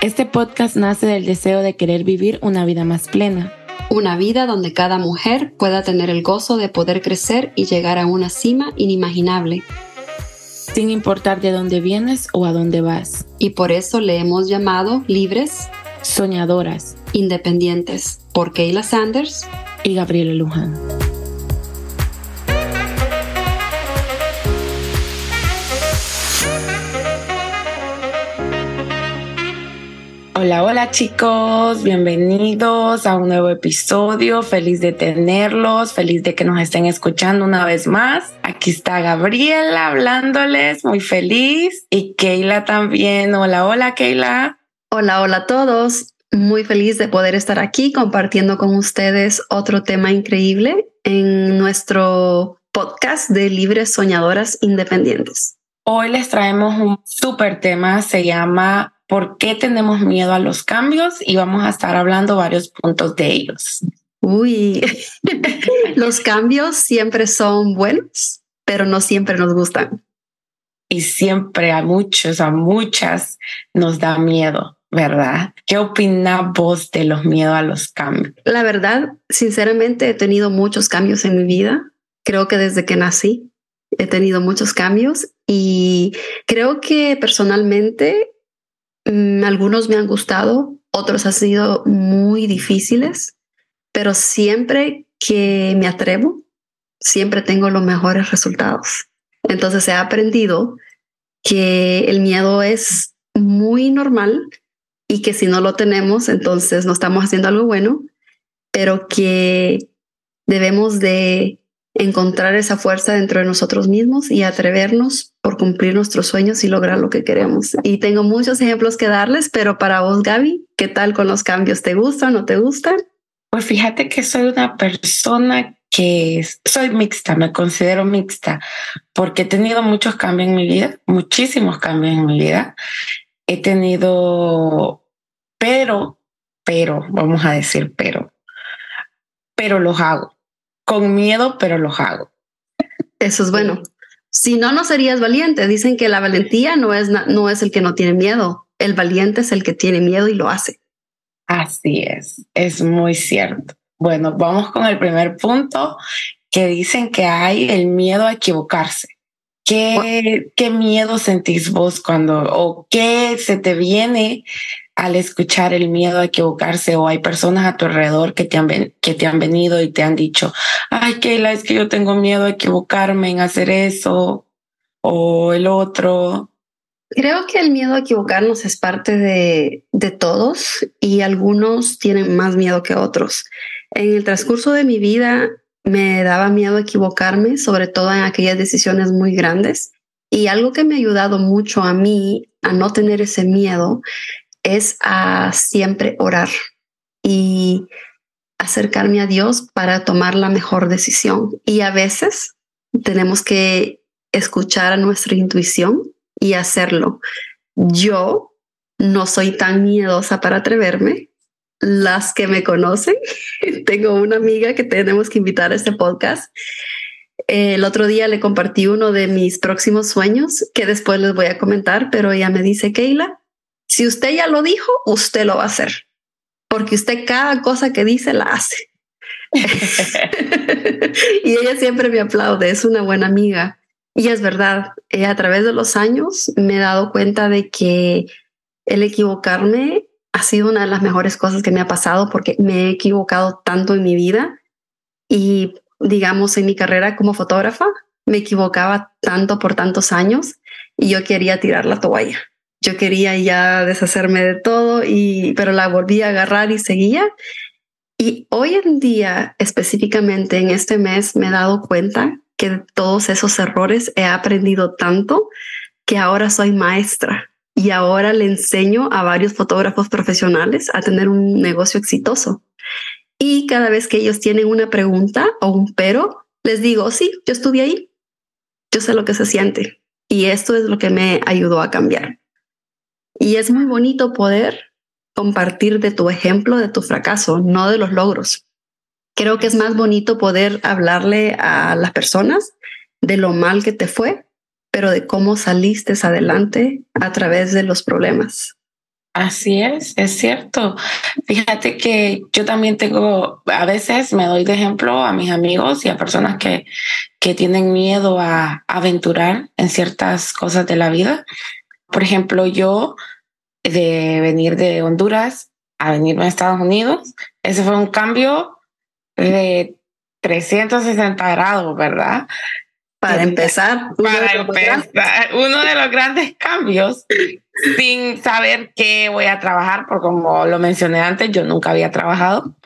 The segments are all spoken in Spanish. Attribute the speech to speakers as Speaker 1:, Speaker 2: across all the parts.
Speaker 1: Este podcast nace del deseo de querer vivir una vida más plena.
Speaker 2: Una vida donde cada mujer pueda tener el gozo de poder crecer y llegar a una cima inimaginable.
Speaker 1: Sin importar de dónde vienes o a dónde vas.
Speaker 2: Y por eso le hemos llamado libres,
Speaker 1: soñadoras,
Speaker 2: independientes, por Kayla Sanders
Speaker 1: y Gabriela Luján. Hola, hola chicos, bienvenidos a un nuevo episodio. Feliz de tenerlos, feliz de que nos estén escuchando una vez más. Aquí está Gabriela hablándoles, muy feliz. Y Keila también. Hola, hola Keila.
Speaker 2: Hola, hola a todos. Muy feliz de poder estar aquí compartiendo con ustedes otro tema increíble en nuestro podcast de Libres Soñadoras Independientes.
Speaker 1: Hoy les traemos un súper tema, se llama por qué tenemos miedo a los cambios y vamos a estar hablando varios puntos de ellos.
Speaker 2: Uy, los cambios siempre son buenos, pero no siempre nos gustan.
Speaker 1: Y siempre a muchos, a muchas nos da miedo, ¿verdad? ¿Qué opinas vos de los miedos a los cambios?
Speaker 2: La verdad, sinceramente he tenido muchos cambios en mi vida. Creo que desde que nací he tenido muchos cambios y creo que personalmente algunos me han gustado, otros han sido muy difíciles, pero siempre que me atrevo, siempre tengo los mejores resultados. Entonces he aprendido que el miedo es muy normal y que si no lo tenemos, entonces no estamos haciendo algo bueno, pero que debemos de encontrar esa fuerza dentro de nosotros mismos y atrevernos por cumplir nuestros sueños y lograr lo que queremos. Y tengo muchos ejemplos que darles, pero para vos, Gaby, ¿qué tal con los cambios? ¿Te gustan o no te gustan?
Speaker 1: Pues fíjate que soy una persona que soy mixta, me considero mixta, porque he tenido muchos cambios en mi vida, muchísimos cambios en mi vida. He tenido, pero, pero, vamos a decir, pero, pero los hago con miedo, pero los hago.
Speaker 2: Eso es bueno. Si no, no serías valiente. Dicen que la valentía no es, no es el que no tiene miedo. El valiente es el que tiene miedo y lo hace.
Speaker 1: Así es, es muy cierto. Bueno, vamos con el primer punto que dicen que hay el miedo a equivocarse. ¿Qué, qué miedo sentís vos cuando o qué se te viene al escuchar el miedo a equivocarse o hay personas a tu alrededor que te han, que te han venido y te han dicho, ay, Keila, es que yo tengo miedo a equivocarme en hacer eso o el otro.
Speaker 2: Creo que el miedo a equivocarnos es parte de, de todos y algunos tienen más miedo que otros. En el transcurso de mi vida me daba miedo equivocarme, sobre todo en aquellas decisiones muy grandes. Y algo que me ha ayudado mucho a mí a no tener ese miedo es a siempre orar y acercarme a Dios para tomar la mejor decisión. Y a veces tenemos que escuchar a nuestra intuición y hacerlo. Yo no soy tan miedosa para atreverme. Las que me conocen, tengo una amiga que tenemos que invitar a este podcast. El otro día le compartí uno de mis próximos sueños que después les voy a comentar, pero ella me dice, Keila, si usted ya lo dijo, usted lo va a hacer, porque usted cada cosa que dice la hace. y ella siempre me aplaude, es una buena amiga. Y es verdad, eh, a través de los años me he dado cuenta de que el equivocarme ha sido una de las mejores cosas que me ha pasado porque me he equivocado tanto en mi vida y digamos en mi carrera como fotógrafa me equivocaba tanto por tantos años y yo quería tirar la toalla yo quería ya deshacerme de todo y pero la volví a agarrar y seguía y hoy en día específicamente en este mes me he dado cuenta que de todos esos errores he aprendido tanto que ahora soy maestra y ahora le enseño a varios fotógrafos profesionales a tener un negocio exitoso. Y cada vez que ellos tienen una pregunta o un pero, les digo, sí, yo estuve ahí, yo sé lo que se siente. Y esto es lo que me ayudó a cambiar. Y es muy bonito poder compartir de tu ejemplo, de tu fracaso, no de los logros. Creo que es más bonito poder hablarle a las personas de lo mal que te fue, pero de cómo saliste adelante a través de los problemas.
Speaker 1: Así es, es cierto. Fíjate que yo también tengo, a veces me doy de ejemplo a mis amigos y a personas que, que tienen miedo a aventurar en ciertas cosas de la vida. Por ejemplo, yo de venir de Honduras a venirme a Estados Unidos, ese fue un cambio de 360 grados, ¿verdad?
Speaker 2: Para empezar,
Speaker 1: para empezar, uno de los grandes cambios, sin saber qué voy a trabajar, porque como lo mencioné antes, yo nunca había trabajado.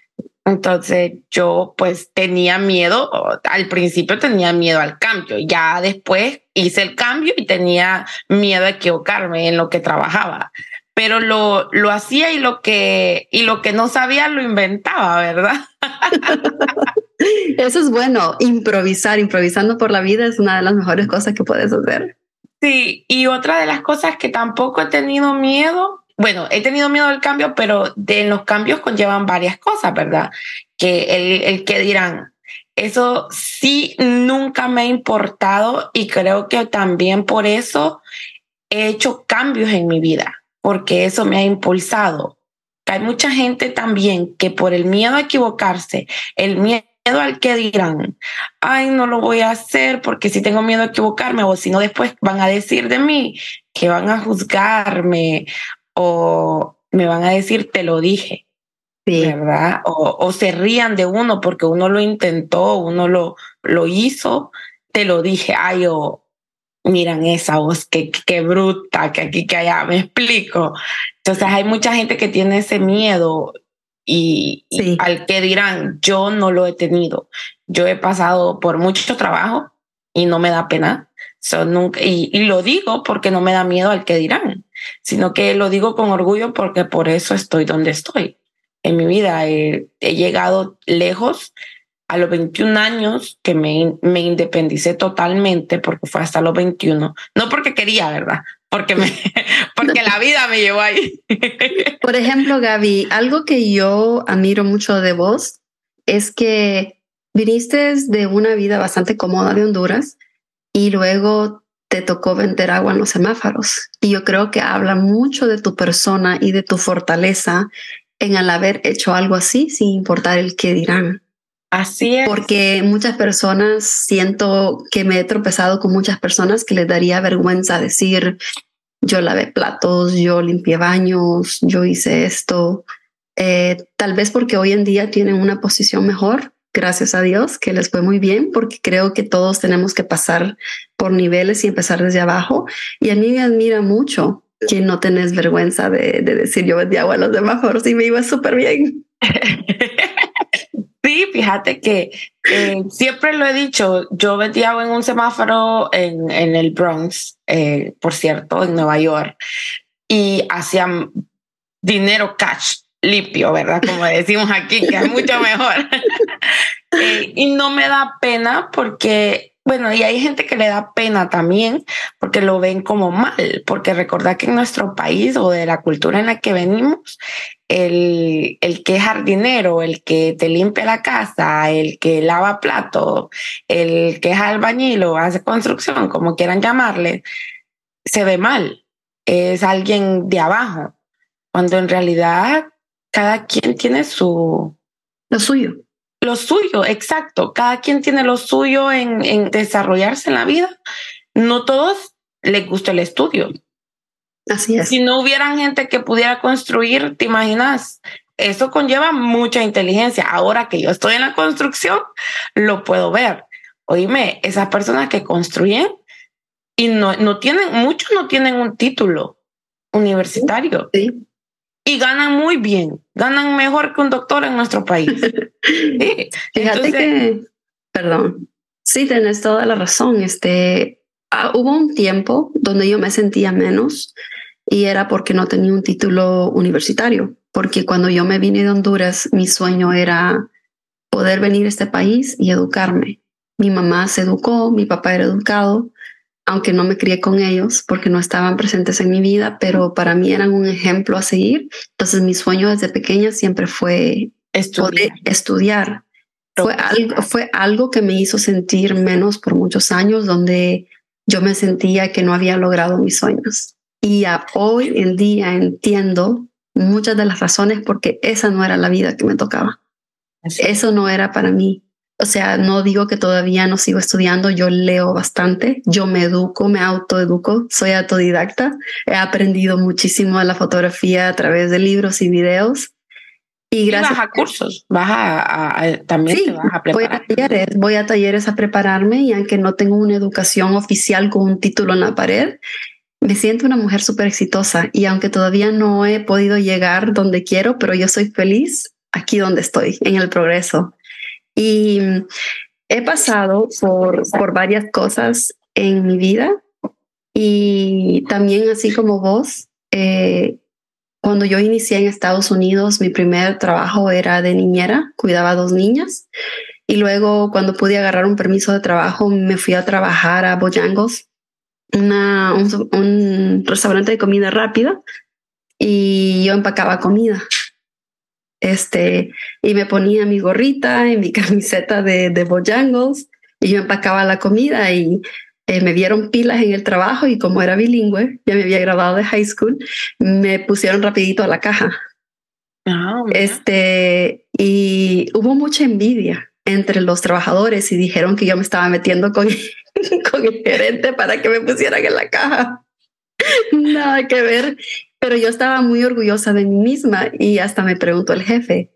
Speaker 1: Entonces yo pues tenía miedo, al principio tenía miedo al cambio, ya después hice el cambio y tenía miedo a equivocarme en lo que trabajaba pero lo, lo hacía y lo que y lo que no sabía lo inventaba, ¿verdad?
Speaker 2: Eso es bueno, improvisar, improvisando por la vida es una de las mejores cosas que puedes hacer.
Speaker 1: Sí, y otra de las cosas que tampoco he tenido miedo, bueno, he tenido miedo al cambio, pero de los cambios conllevan varias cosas, ¿verdad? Que el, el que dirán, eso sí nunca me ha importado y creo que también por eso he hecho cambios en mi vida porque eso me ha impulsado. Hay mucha gente también que por el miedo a equivocarse, el miedo al que dirán, ay, no lo voy a hacer porque si tengo miedo a equivocarme o si no después van a decir de mí que van a juzgarme o me van a decir te lo dije. ¿Verdad? O, o, se rían de uno porque uno lo intentó, uno lo, lo hizo, te lo dije, ay, o, miran esa voz, qué, qué bruta, que aquí, que allá, me explico. Entonces hay mucha gente que tiene ese miedo y, al que dirán, yo no lo he tenido. Yo he pasado por mucho trabajo y no me da pena. nunca, y, lo digo porque no me da miedo al que dirán, sino que lo digo con orgullo porque por eso estoy donde estoy. En mi vida he llegado lejos a los 21 años que me, me independicé totalmente, porque fue hasta los 21, no porque quería, ¿verdad? Porque, me, porque la vida me llevó ahí.
Speaker 2: Por ejemplo, Gaby, algo que yo admiro mucho de vos es que viniste de una vida bastante cómoda de Honduras y luego te tocó vender agua en los semáforos. Y yo creo que habla mucho de tu persona y de tu fortaleza en al haber hecho algo así sin importar el qué dirán.
Speaker 1: Así es.
Speaker 2: Porque muchas personas, siento que me he tropezado con muchas personas que les daría vergüenza decir, yo lavé platos, yo limpié baños, yo hice esto. Eh, tal vez porque hoy en día tienen una posición mejor, gracias a Dios, que les fue muy bien, porque creo que todos tenemos que pasar por niveles y empezar desde abajo. Y a mí me admira mucho que no tenés vergüenza de, de decir yo vendí agua a los semáforos y me iba súper bien.
Speaker 1: Sí, fíjate que siempre lo he dicho, yo vendía en un semáforo en, en el Bronx, eh, por cierto, en Nueva York, y hacían dinero cash limpio, ¿verdad? Como decimos aquí, que es mucho mejor. Eh, y no me da pena porque bueno, y hay gente que le da pena también porque lo ven como mal, porque recordad que en nuestro país o de la cultura en la que venimos, el, el que es jardinero, el que te limpia la casa, el que lava plato, el que es albañil o hace construcción, como quieran llamarle, se ve mal. Es alguien de abajo, cuando en realidad cada quien tiene su...
Speaker 2: Lo suyo
Speaker 1: lo suyo, exacto. Cada quien tiene lo suyo en, desarrollarse en la vida. No todos les gusta el estudio.
Speaker 2: Así es.
Speaker 1: Si no hubieran gente que pudiera construir, te imaginas, eso conlleva mucha inteligencia. Ahora que yo estoy en la construcción, lo puedo ver. Oíme, esas personas que construyen y no, no tienen, muchos no tienen un título universitario. Sí y ganan muy bien, ganan mejor que un doctor en nuestro país.
Speaker 2: Fíjate que, perdón, sí, tienes toda la razón. Este, ah, hubo un tiempo donde yo me sentía menos y era porque no tenía un título universitario, porque cuando yo me vine de Honduras, mi sueño era poder venir a este país y educarme. Mi mamá se educó, mi papá era educado, aunque no me crié con ellos porque no estaban presentes en mi vida, pero para mí eran un ejemplo a seguir. Entonces mi sueño desde pequeña siempre fue estudiar. estudiar. Fue algo, fue algo que me hizo sentir menos por muchos años, donde yo me sentía que no había logrado mis sueños. Y hoy en día entiendo muchas de las razones porque esa no era la vida que me tocaba. Eso no era para mí. O sea, no digo que todavía no sigo estudiando, yo leo bastante, yo me educo, me autoeduco, soy autodidacta, he aprendido muchísimo de la fotografía a través de libros y videos.
Speaker 1: Y gracias. vas a cursos, vas a, también te vas a preparar.
Speaker 2: Voy a, talleres, voy a talleres a prepararme y aunque no tengo una educación oficial con un título en la pared, me siento una mujer súper exitosa y aunque todavía no he podido llegar donde quiero, pero yo soy feliz aquí donde estoy, en el progreso. Y he pasado por, por varias cosas en mi vida y también así como vos, eh, cuando yo inicié en Estados Unidos, mi primer trabajo era de niñera, cuidaba a dos niñas. Y luego cuando pude agarrar un permiso de trabajo, me fui a trabajar a Bojangles, una, un, un restaurante de comida rápida, y yo empacaba comida. Este, y me ponía mi gorrita y mi camiseta de, de Bojangles y yo empacaba la comida y eh, me dieron pilas en el trabajo y como era bilingüe, ya me había graduado de high school, me pusieron rapidito a la caja. Ah, este, y hubo mucha envidia entre los trabajadores y dijeron que yo me estaba metiendo con, con el gerente para que me pusieran en la caja. Nada que ver. Pero yo estaba muy orgullosa de mí misma y hasta me preguntó el jefe,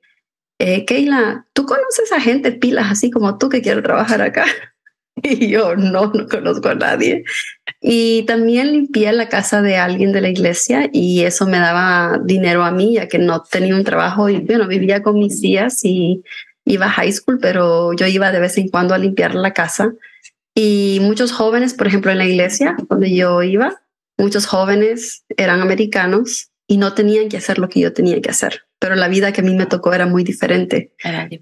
Speaker 2: eh, Keila, ¿tú conoces a gente pilas así como tú que quiere trabajar acá? Y yo no, no conozco a nadie. Y también limpié la casa de alguien de la iglesia y eso me daba dinero a mí, ya que no tenía un trabajo y bueno, vivía con mis tías y iba a high school, pero yo iba de vez en cuando a limpiar la casa. Y muchos jóvenes, por ejemplo, en la iglesia donde yo iba, Muchos jóvenes eran americanos y no tenían que hacer lo que yo tenía que hacer, pero la vida que a mí me tocó era muy diferente.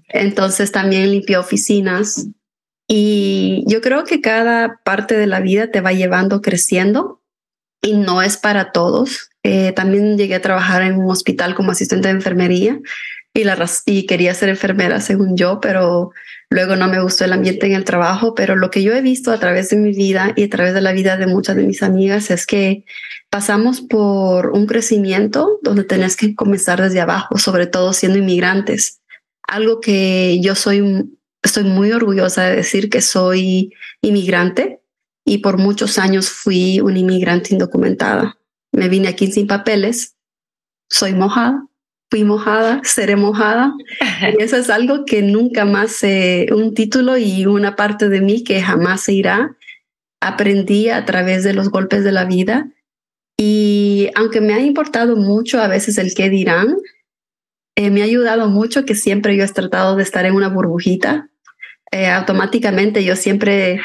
Speaker 2: Entonces también limpié oficinas y yo creo que cada parte de la vida te va llevando creciendo y no es para todos. Eh, también llegué a trabajar en un hospital como asistente de enfermería y, la, y quería ser enfermera según yo, pero luego no me gustó el ambiente en el trabajo, pero lo que yo he visto a través de mi vida y a través de la vida de muchas de mis amigas es que pasamos por un crecimiento donde tenés que comenzar desde abajo, sobre todo siendo inmigrantes. Algo que yo soy, estoy muy orgullosa de decir que soy inmigrante y por muchos años fui una inmigrante indocumentada. Me vine aquí sin papeles, soy mojada, fui mojada, seré mojada. Y eso es algo que nunca más, se, un título y una parte de mí que jamás se irá. Aprendí a través de los golpes de la vida. Y aunque me ha importado mucho a veces el qué dirán, eh, me ha ayudado mucho que siempre yo he tratado de estar en una burbujita. Eh, automáticamente yo siempre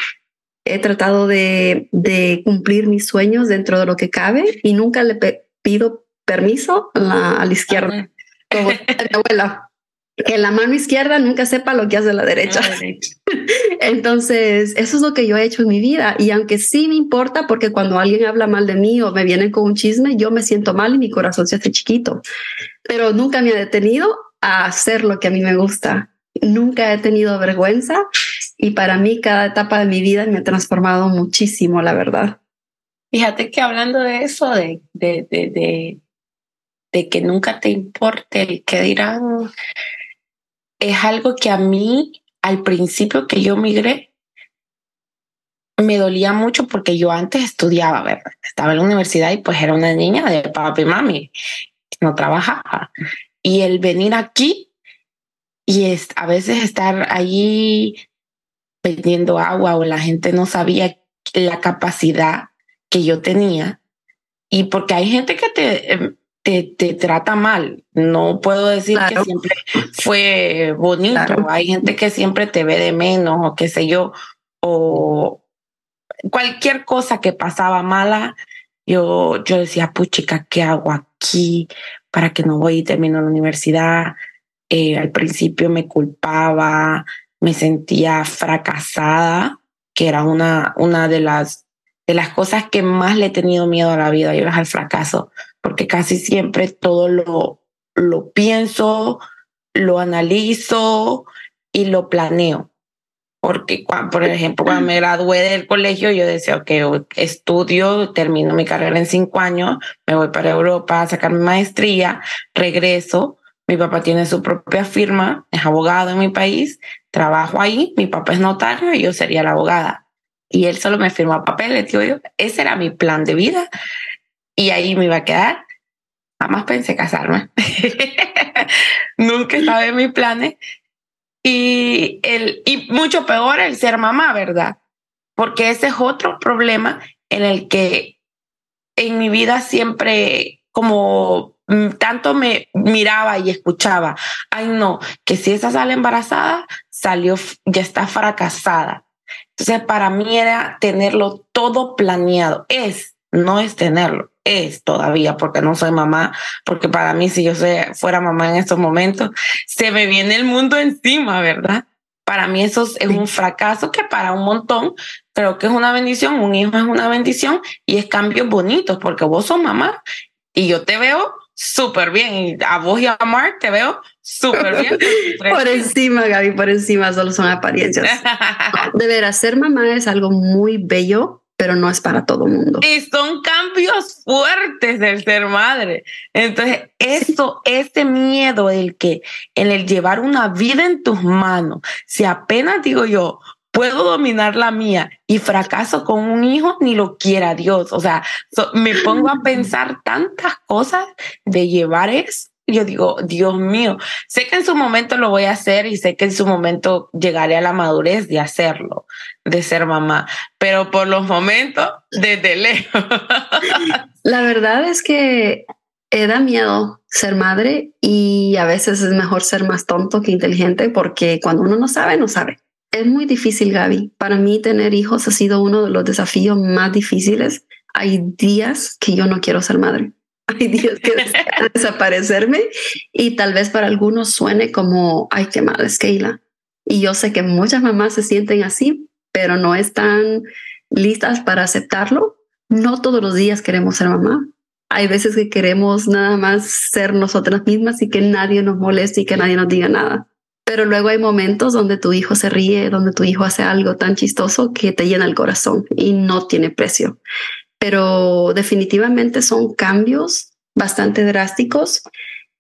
Speaker 2: he tratado de, de, cumplir mis sueños dentro de lo que cabe y nunca le pido permiso a la, a la izquierda. Como mi abuela, que la mano izquierda nunca sepa lo que hace la derecha. Entonces, eso es lo que yo he hecho en mi vida. Y aunque sí me importa, porque cuando alguien habla mal de mí o me vienen con un chisme, yo me siento mal y mi corazón se hace chiquito. Pero nunca me ha detenido a hacer lo que a mí me gusta. Nunca he tenido vergüenza y para mí cada etapa de mi vida me ha transformado muchísimo, la verdad.
Speaker 1: Fíjate que hablando de eso, de, de, de de que nunca te importe el que dirán, es algo que a mí al principio que yo migré me dolía mucho porque yo antes estudiaba, ¿verdad? Estaba en la universidad y pues era una niña de papi y mami, no trabajaba. Y el venir aquí y es, a veces estar allí vendiendo agua o la gente no sabía la capacidad que yo tenía. Y porque hay gente que te, em, te, te, trata mal. No puedo decir que siempre fue bonito. Hay gente que siempre te ve de menos o qué sé yo, o cualquier cosa que pasaba mala. Yo, yo decía, puchica, ¿qué hago aquí? ¿Para que no voy y termino la universidad? Eh, al principio me culpaba, me sentía fracasada, que era una, una de las de las cosas que más le he tenido miedo a la vida, y es al fracaso, porque casi siempre todo lo, lo pienso, lo analizo y lo planeo. porque, por ejemplo, cuando me gradué del colegio, yo decía, ok, estudio, termino mi carrera en cinco años, me voy para Europa a sacar mi maestría, regreso, mi papá tiene su propia firma, es abogado en mi país, trabajo ahí, mi papá es notario y yo sería la abogada. Y él solo me firma papeles, tío. Ese era mi plan de vida y ahí me iba a quedar. Jamás pensé casarme. Nunca estaba en mis planes. Y, el, y mucho peor el ser mamá, ¿verdad? Porque ese es otro problema en el que en mi vida siempre como tanto me miraba y escuchaba, ay no, que si esa sale embarazada, salió, ya está fracasada. Entonces, para mí era tenerlo todo planeado. Es, no es tenerlo, es todavía, porque no soy mamá, porque para mí, si yo fuera mamá en estos momentos, se me viene el mundo encima, ¿verdad? Para mí eso es un fracaso que para un montón creo que es una bendición, un hijo es una bendición y es cambios bonitos porque vos sos mamá y yo te veo súper bien. Y a vos y a Mark te veo súper bien.
Speaker 2: por encima, Gaby, por encima, solo son apariencias. de veras, ser mamá es algo muy bello, pero no es para todo mundo.
Speaker 1: Y son cambios fuertes del ser madre. Entonces, eso, ese miedo, el que, en el llevar una vida en tus manos, si apenas digo yo, puedo dominar la mía y fracaso con un hijo, ni lo quiera Dios. O sea, me pongo a pensar tantas cosas de llevar eso. Yo digo, Dios mío, sé que en su momento lo voy a hacer y sé que en su momento llegaré a la madurez de hacerlo, de ser mamá, pero por los momentos, desde lejos.
Speaker 2: La verdad es que eh, da miedo ser madre y a veces es mejor ser más tonto que inteligente porque cuando uno no sabe, no sabe. Es muy difícil, Gaby. Para mí tener hijos ha sido uno de los desafíos más difíciles. Hay días que yo no quiero ser madre. Hay días que deseo desaparecerme y tal vez para algunos suene como, ay, qué mala es Keila. Y yo sé que muchas mamás se sienten así, pero no están listas para aceptarlo. No todos los días queremos ser mamá. Hay veces que queremos nada más ser nosotras mismas y que nadie nos moleste y que nadie nos diga nada. Pero luego hay momentos donde tu hijo se ríe, donde tu hijo hace algo tan chistoso que te llena el corazón y no tiene precio. Pero definitivamente son cambios bastante drásticos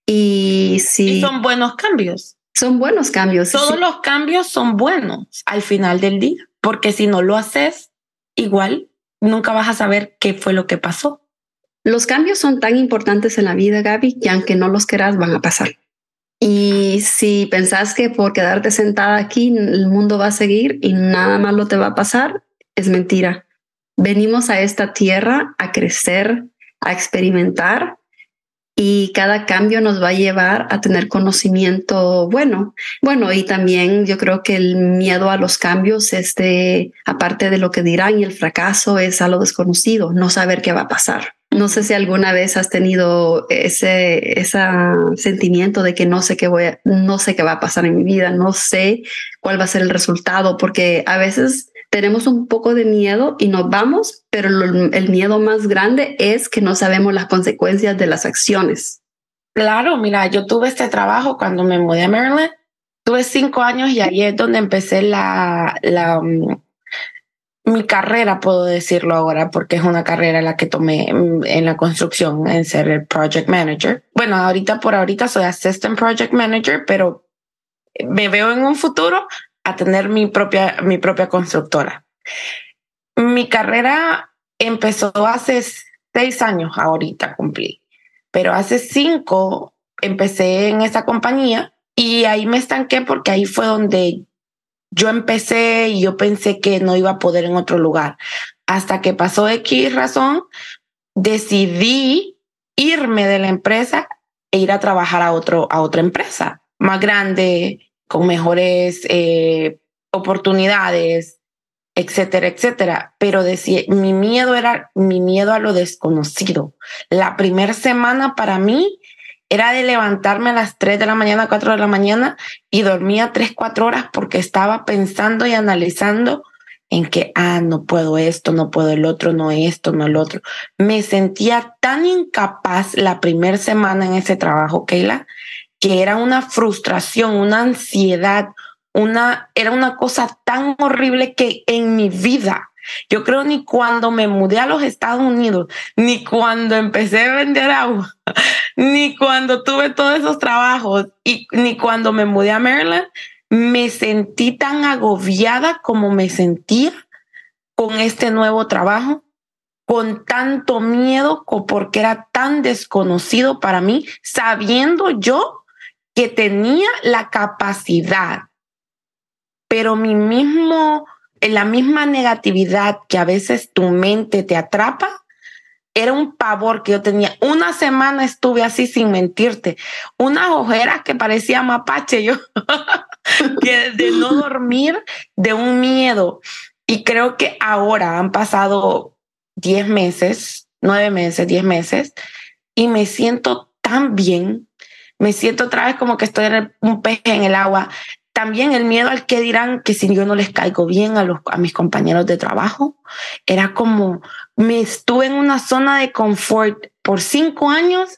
Speaker 2: y sí.
Speaker 1: son buenos cambios.
Speaker 2: Son buenos cambios.
Speaker 1: Todos los cambios son buenos al final del día, porque si no lo haces, igual nunca vas a saber qué fue lo que pasó.
Speaker 2: Los cambios son tan importantes en la vida, Gaby, que aunque no los quieras, van a pasar. Y si pensás que por quedarte sentada aquí el mundo va a seguir y nada malo te va a pasar, es mentira. Venimos a esta tierra a crecer, a experimentar y cada cambio nos va a llevar a tener conocimiento bueno. Bueno, y también yo creo que el miedo a los cambios, este, aparte de lo que dirán y el fracaso, es a lo desconocido, no saber qué va a pasar. No sé si alguna vez has tenido ese, ese sentimiento de que no sé qué voy no sé qué va a pasar en mi vida, no sé cuál va a ser el resultado, porque a veces tenemos un poco de miedo y nos vamos, pero el miedo más grande es que no sabemos las consecuencias de las acciones.
Speaker 1: Claro, mira, yo tuve este trabajo cuando me mudé a Maryland. Tuve cinco años y ahí es donde empecé la, la, mm, mi carrera, puedo decirlo ahora, porque es una carrera la que tomé en la construcción, en ser el project manager. Bueno, ahorita por ahorita soy assistant project manager, pero me veo en un futuro a tener mi propia, mi propia constructora. Mi carrera empezó hace seis años, ahorita cumplí, pero hace cinco empecé en esa compañía y ahí me estanqué porque ahí fue donde yo empecé y yo pensé que no iba a poder en otro lugar. Hasta que pasó X razón, decidí irme de la empresa e ir a trabajar a, otro, a otra empresa más grande, con mejores eh, oportunidades, etcétera, etcétera. Pero decía, mi miedo era mi miedo a lo desconocido. La primera semana para mí era de levantarme a las 3 de la mañana, 4 de la mañana y dormía 3, 4 horas porque estaba pensando y analizando en que, ah, no puedo esto, no puedo el otro, no esto, no el otro. Me sentía tan incapaz la primera semana en ese trabajo, Keila, que era una frustración, una ansiedad, una, era una cosa tan horrible que en mi vida, yo creo ni cuando me mudé a los Estados Unidos, ni cuando empecé a vender agua, ni cuando tuve todos esos trabajos y ni cuando me mudé a Maryland, me sentí tan agobiada como me sentía con este nuevo trabajo, con tanto miedo porque era tan desconocido para mí, sabiendo yo que tenía la capacidad, pero mi mismo, la misma negatividad que a veces tu mente te atrapa, era un pavor que yo tenía. Una semana estuve así sin mentirte, unas ojeras que parecía mapache yo, que de no dormir, de un miedo. Y creo que ahora han pasado 10 meses, 9 meses, 10 meses, y me siento tan bien, me siento otra vez como que estoy un pez en el agua. También el miedo al que dirán que si yo no les caigo bien a, los, a mis compañeros de trabajo, era como, me estuve en una zona de confort por cinco años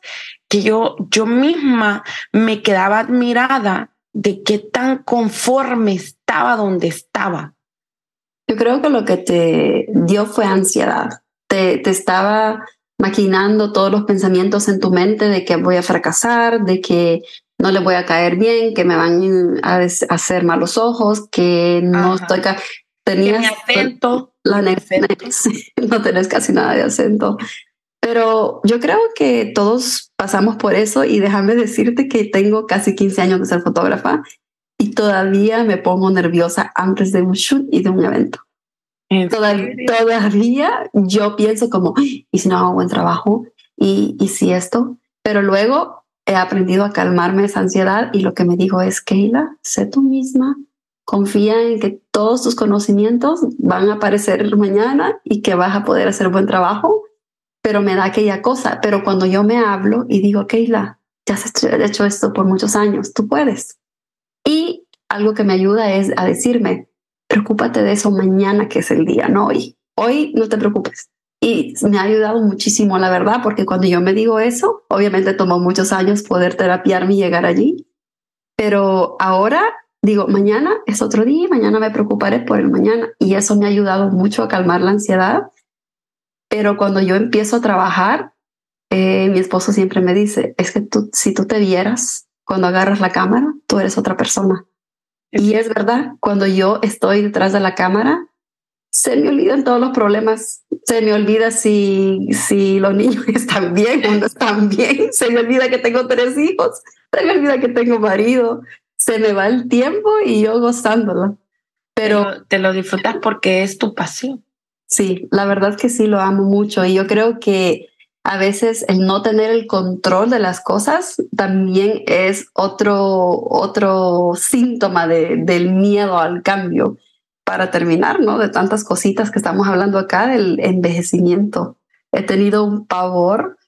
Speaker 1: que yo, yo misma me quedaba admirada de qué tan conforme estaba donde estaba.
Speaker 2: Yo creo que lo que te dio fue ansiedad. Te, te estaba maquinando todos los pensamientos en tu mente de que voy a fracasar, de que no le voy a caer bien, que me van a hacer malos ojos, que no estoy...
Speaker 1: Tenías acento.
Speaker 2: La no tenés casi nada de acento. Pero yo creo que todos pasamos por eso y déjame decirte que tengo casi 15 años de ser fotógrafa y todavía me pongo nerviosa antes de un shoot y de un evento. Todavía, yo pienso como, ¿y si no hago buen trabajo? ¿Y, ¿Y si esto? Pero luego he aprendido a calmarme esa ansiedad y lo que me dijo es, Keila, sé tú misma, confía en que todos tus conocimientos van a aparecer mañana y que vas a poder hacer buen trabajo, pero me da aquella cosa. Pero cuando yo me hablo y digo, Keila, ya has hecho esto por muchos años, tú puedes. Y algo que me ayuda es a decirme, preocúpate de eso mañana, que es el día, no hoy. Hoy no te preocupes. Y me ha ayudado muchísimo, la verdad, porque cuando yo me digo eso, obviamente tomó muchos años poder terapiarme y llegar allí, pero ahora digo, mañana es otro día, mañana me preocuparé por el mañana. Y eso me ha ayudado mucho a calmar la ansiedad. Pero cuando yo empiezo a trabajar, eh, mi esposo siempre me dice, es que tú, si tú te vieras cuando agarras la cámara, tú eres otra persona. Y es verdad, cuando yo estoy detrás de la cámara, se me olvidan todos los problemas. Se me olvida si, si los niños están bien o no están bien. Se me olvida que tengo tres hijos. Se me olvida que tengo marido. Se me va el tiempo y yo gozándolo.
Speaker 1: Pero te lo disfrutas porque es tu pasión.
Speaker 2: Sí, la verdad que sí lo amo mucho y yo creo que a veces el no tener el control de las cosas también es otro, otro síntoma de, del miedo al cambio. Para terminar, ¿no? De tantas cositas que estamos hablando acá, del envejecimiento. He tenido un pavor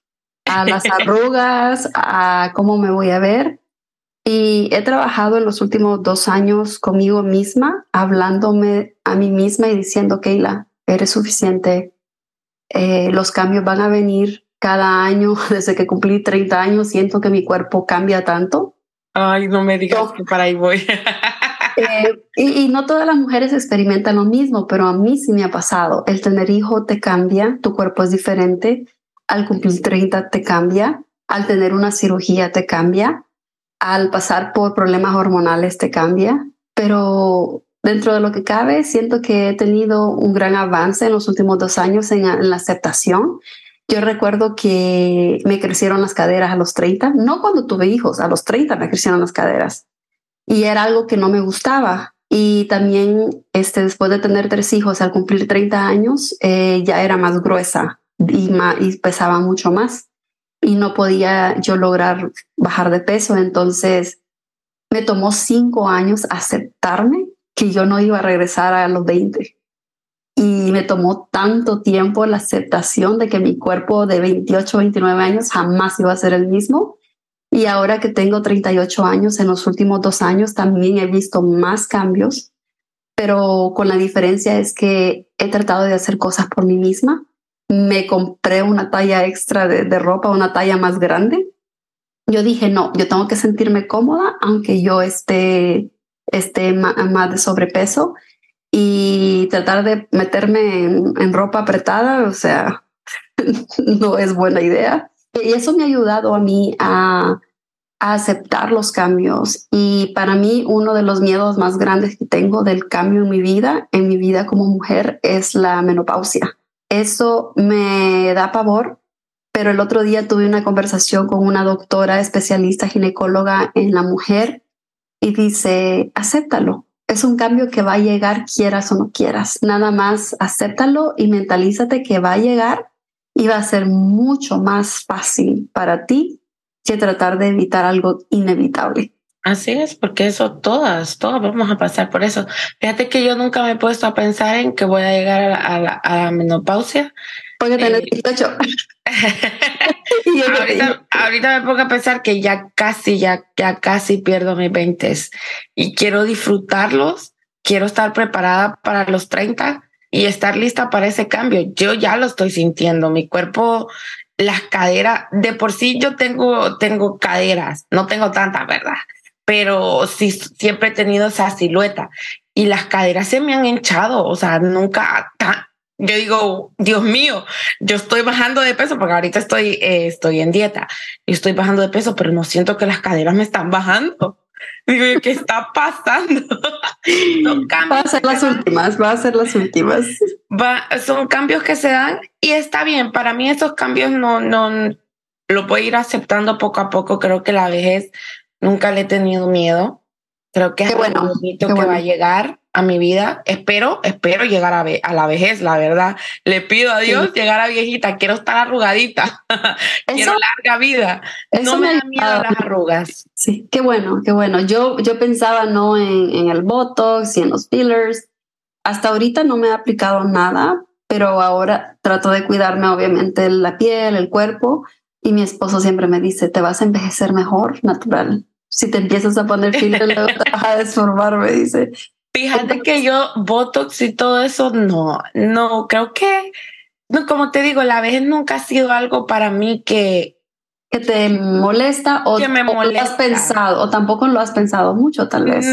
Speaker 2: a las arrugas, a cómo me voy a ver. Y he trabajado en los últimos dos años conmigo misma, hablándome a mí misma y diciendo, Keila, eres suficiente. Eh, los cambios van a venir cada año, desde que cumplí 30 años, siento que mi cuerpo cambia tanto.
Speaker 1: Ay, no me digas que para ahí voy.
Speaker 2: Eh, y, no todas las mujeres experimentan lo mismo, pero a mí sí me ha pasado. El tener hijo te cambia, tu cuerpo es diferente. Al cumplir 30 te cambia. Al tener una cirugía te cambia. Al pasar por problemas hormonales te cambia. Pero dentro de lo que cabe, siento que he tenido un gran avance en los últimos dos años en, en la aceptación yo recuerdo que me crecieron las caderas a los 30, no cuando tuve hijos, a los 30 me crecieron las caderas. Y era algo que no me gustaba. Y también este, después de tener tres hijos, al cumplir 30 años, eh, ya era más gruesa y, pesaba mucho más. Y no podía yo lograr bajar de peso. Entonces me tomó cinco años aceptarme que yo no iba a regresar a los 20 y me tomó tanto tiempo la aceptación de que mi cuerpo de 28, 29 años jamás iba a ser el mismo. Y ahora que tengo 38 años, en los últimos dos años también he visto más cambios, pero con la diferencia es que he tratado de hacer cosas por mí misma. Me compré una talla extra de, ropa, una talla más grande. Yo dije, no, yo tengo que sentirme cómoda, aunque yo esté esté más de sobrepeso y tratar de meterme en, ropa apretada, o sea, no es buena idea. Y eso me ha ayudado a mí a, a, aceptar los cambios. Y para mí uno de los miedos más grandes que tengo del cambio en mi vida, en mi vida como mujer, es la menopausia. Eso me da pavor pero el otro día tuve una conversación con una doctora especialista ginecóloga en la mujer y dice, acéptalo. Es un cambio que va a llegar quieras o no quieras. Nada más acéptalo y mentalízate que va a llegar y va a ser mucho más fácil para ti que tratar de evitar algo inevitable.
Speaker 1: Así es, porque eso todas, todas vamos a pasar por eso. Fíjate que yo nunca me he puesto a pensar en que voy a llegar a la, a la menopausia
Speaker 2: porque tenés 18.
Speaker 1: ahorita, me pongo a pensar que ya casi, ya, ya casi pierdo mis 20 y quiero disfrutarlos, quiero estar preparada para los 30 y estar lista para ese cambio. Yo ya lo estoy sintiendo, mi cuerpo, las caderas, de por sí yo tengo, tengo caderas, no tengo tantas, ¿verdad? Pero sí, siempre he tenido esa silueta y las caderas se me han hinchado, o sea, nunca, yo digo, Dios mío, yo estoy bajando de peso porque ahorita estoy, eh, estoy en dieta y estoy bajando de peso, pero no siento que las caderas me están bajando. Digo, ¿qué está pasando?
Speaker 2: va a ser las últimas, va a ser las últimas.
Speaker 1: Va, son cambios que se dan y está bien. Para mí esos cambios no, no, lo voy a ir aceptando poco a poco. Creo que la vejez nunca le he tenido miedo. Creo que es bueno, bonito que va a llegar a mi vida. Espero, espero llegar a, a, la vejez, la verdad. Le pido a Dios llegar a viejita. Quiero estar arrugadita. Quiero larga vida. no me, da miedo las arrugas.
Speaker 2: Sí, qué bueno, qué bueno. Yo, yo pensaba no en, en el Botox y en los fillers. Hasta ahorita no me he aplicado nada, pero ahora trato de cuidarme, obviamente, la piel, el cuerpo. Y mi esposo siempre me dice, te vas a envejecer mejor, natural si te empiezas a poner filler, luego te vas a desformar, me dice.
Speaker 1: Fíjate que yo, Botox y todo eso, no, no, creo que, no, como te digo, la vez nunca ha sido algo para mí que...
Speaker 2: Que te molesta o, que me molesta. lo has pensado, o tampoco lo has pensado mucho, tal vez.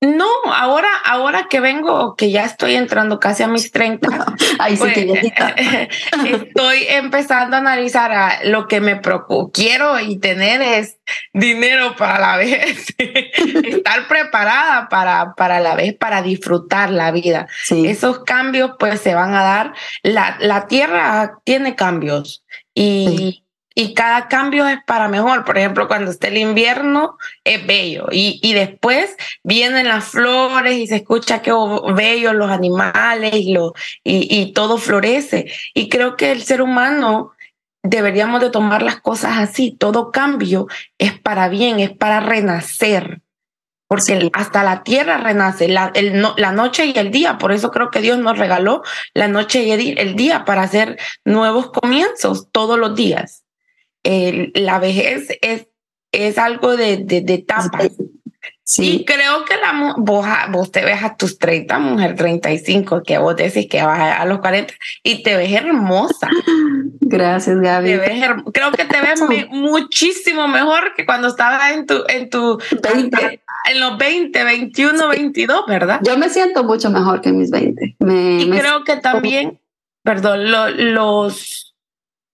Speaker 1: No, ahora, ahora que vengo, que ya estoy entrando casi a mis 30, Ahí sí que pues, estoy empezando a analizar lo que me preocupa. Quiero y tener es dinero para la vez, estar preparada para, para la vez, para disfrutar la vida. Esos cambios pues se van a dar. La, la tierra tiene cambios y y cada cambio es para mejor. Por ejemplo, cuando está el invierno es bello y, y después vienen las flores y se escucha que bello los animales y, lo, y, y todo florece. Y creo que el ser humano deberíamos de tomar las cosas así. Todo cambio es para bien, es para renacer. Porque hasta la tierra renace, la, el, la noche y el día. Por eso creo que Dios nos regaló la noche y el día para hacer nuevos comienzos todos los días la vejez es, es algo de, de, de etapas. Sí. Y creo que la, vos, vos te ves a tus 30, mujer 35, que vos decís que vas a, los 40 y te ves hermosa.
Speaker 2: Gracias, Gaby.
Speaker 1: creo que te ves muchísimo mejor que cuando estabas en tu, en tu en los 20, 21, 22, ¿verdad?
Speaker 2: Yo me siento mucho mejor que en mis 20.
Speaker 1: y creo que también, perdón, los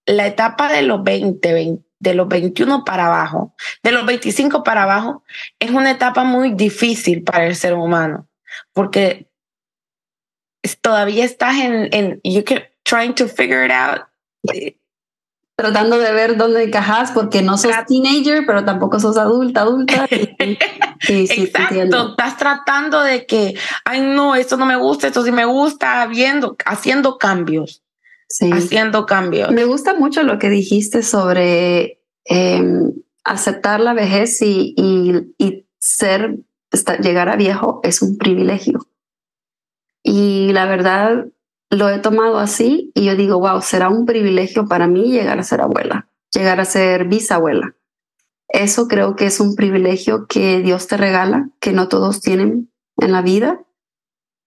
Speaker 1: la etapa de los 20, de los 21 para abajo, de los 25 para abajo, es una etapa muy difícil para el ser humano, porque todavía estás en, en you trying to figure it out.
Speaker 2: Tratando de ver dónde encajas, porque no sos teenager, pero tampoco sos adulta, adulta.
Speaker 1: Exacto, estás tratando de que, ay no, esto no me gusta, esto sí me gusta, viendo, haciendo cambios haciendo cambios.
Speaker 2: Me gusta mucho lo que dijiste sobre em, aceptar la vejez y, y, ser, llegar a viejo es un privilegio. Y la verdad, lo he tomado así y yo digo, wow, será un privilegio para mí llegar a ser abuela, llegar a ser bisabuela. Eso creo que es un privilegio que Dios te regala, que no todos tienen en la vida.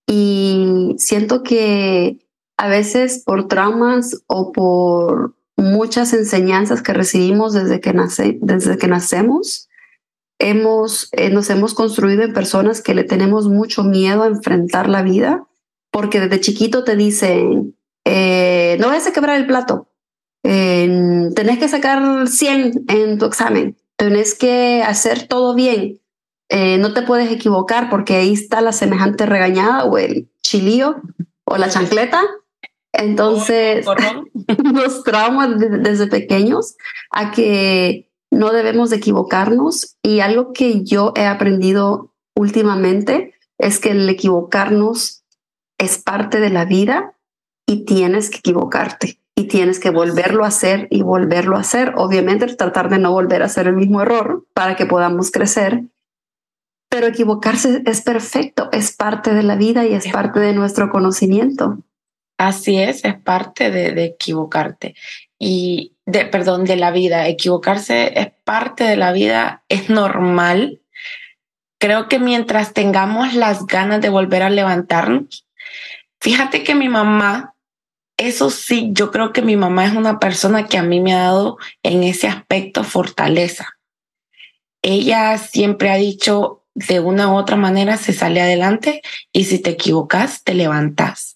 Speaker 2: Y siento que a veces por traumas o por muchas enseñanzas que recibimos desde que, nace, desde que nacemos, hemos, eh, nos hemos construido en personas que le tenemos mucho miedo a enfrentar la vida, porque desde chiquito te dicen, eh, no vayas a quebrar el plato, tenés que sacar 100 en tu examen, tenés que hacer todo bien, eh, no te puedes equivocar porque ahí está la semejante regañada o el chilío o la chancleta. Entonces, nos traumas desde pequeños a que no debemos de equivocarnos y algo que yo he aprendido últimamente es que el equivocarnos es parte de la vida y tienes que equivocarte y tienes que volverlo a hacer y volverlo a hacer. Obviamente tratar de no volver a hacer el mismo error para que podamos crecer. Pero equivocarse es perfecto, es parte de la vida y es parte de nuestro conocimiento.
Speaker 1: Así es, es parte de, de equivocarte y de, perdón, de la vida. Equivocarse es parte de la vida, es normal. Creo que mientras tengamos las ganas de volver a levantarnos, fíjate que mi mamá, eso sí, yo creo que mi mamá es una persona que a mí me ha dado en ese aspecto fortaleza. Ella siempre ha dicho, de una u otra manera se sale adelante y si te equivocas, te levantas.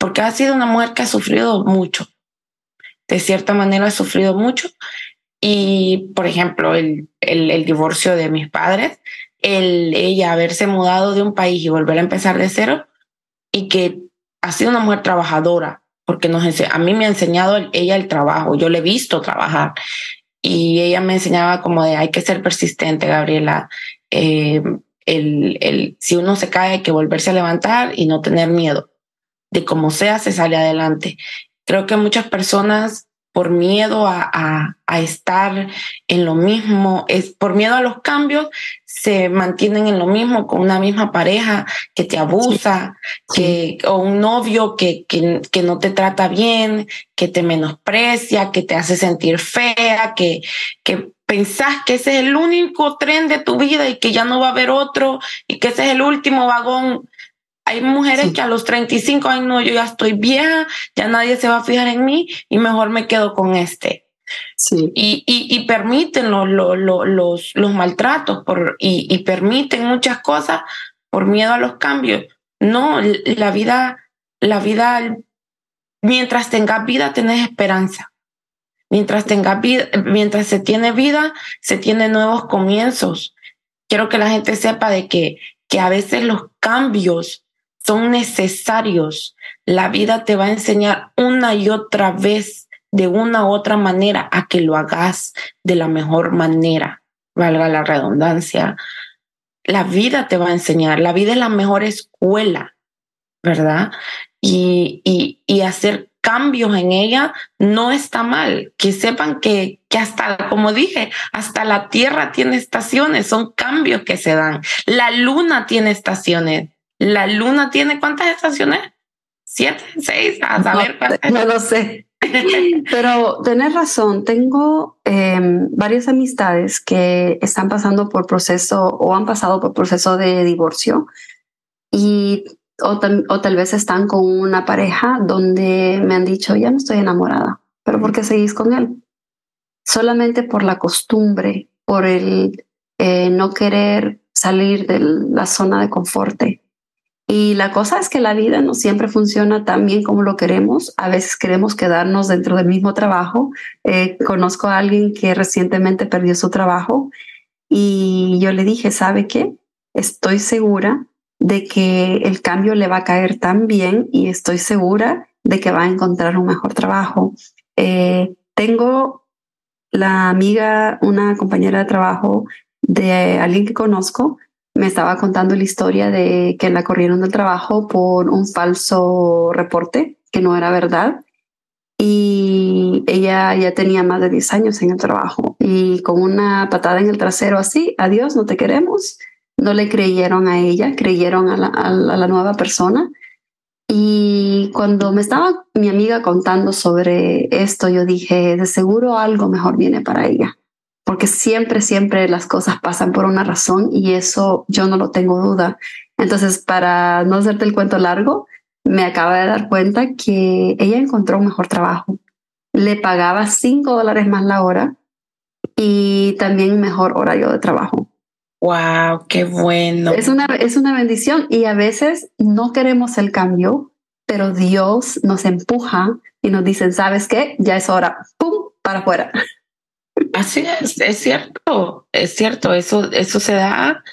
Speaker 1: Porque ha sido una mujer que ha sufrido mucho. De cierta manera ha sufrido mucho. Y, por ejemplo, el, el, divorcio de mis padres, el ella haberse mudado de un país y volver a empezar de cero, y que ha sido una mujer trabajadora, porque nos a mí me ha enseñado ella el trabajo, yo le he visto trabajar y ella me enseñaba como de hay que ser persistente, Gabriela. Eh, el, el, si uno se cae hay que volverse a levantar y no tener miedo. De como sea, se sale adelante. Creo que muchas personas por miedo a, a, estar en lo mismo, es por miedo a los cambios, se mantienen en lo mismo con una misma pareja que te abusa, que, o un novio que, que, que, no te trata bien, que te menosprecia, que te hace sentir fea, que, que pensás que ese es el único tren de tu vida y que ya no va a haber otro y que ese es el último vagón hay mujeres que a los 35 años, no, yo ya estoy vieja, ya nadie se va a fijar en mí y mejor me quedo con este. Sí. Y, y, permiten los, los, los, maltratos por, y, y permiten muchas cosas por miedo a los cambios. No, la vida, la vida, mientras tengas vida, tenés esperanza. Mientras tengas vida, mientras se tiene vida, se tienen nuevos comienzos. Quiero que la gente sepa de que, que a veces los cambios son necesarios. La vida te va a enseñar una y otra vez, de una u otra manera, a que lo hagas de la mejor manera, valga la redundancia. La vida te va a enseñar, la vida es la mejor escuela, ¿verdad? Y, y, hacer cambios en ella no está mal. Que sepan que, que hasta, como dije, hasta la Tierra tiene estaciones, son cambios que se dan. La Luna tiene estaciones. La luna tiene cuántas estaciones? ¿Siete? ¿Seis? A saber
Speaker 2: no, No lo sé. Pero tenés razón, tengo em, varias amistades que están pasando por proceso o han pasado por proceso de divorcio y o, o, tal vez están con una pareja donde me han dicho, ya no estoy enamorada, pero ¿por qué seguís con él? Solamente por la costumbre, por el eh, no querer salir de la zona de confort. Y la cosa es que la vida no siempre funciona tan bien como lo queremos. A veces queremos quedarnos dentro del mismo trabajo. Eh, conozco a alguien que recientemente perdió su trabajo y yo le dije, ¿sabe qué? Estoy segura de que el cambio le va a caer tan bien y estoy segura de que va a encontrar un mejor trabajo. Eh, tengo la amiga, una compañera de trabajo de alguien que conozco me estaba contando la historia de que la corrieron del trabajo por un falso reporte que no era verdad. Y ella ya tenía más de 10 años en el trabajo y con una patada en el trasero así, adiós, no te queremos. No le creyeron a ella, creyeron a la, a la nueva persona. Y cuando me estaba mi amiga contando sobre esto, yo dije, de seguro algo mejor viene para ella porque siempre, siempre las cosas pasan por una razón y eso yo no lo tengo duda. Entonces, para no hacerte el cuento largo, me acaba de dar cuenta que ella encontró un mejor trabajo. Le pagaba cinco dólares más la hora y también mejor horario de trabajo.
Speaker 1: Wow, qué bueno.
Speaker 2: Es una, es una bendición y a veces no queremos el cambio, pero Dios nos empuja y nos dice, ¿sabes qué? Ya es hora, ¡pum!, para afuera.
Speaker 1: Así es, es cierto, es cierto, eso, eso se da,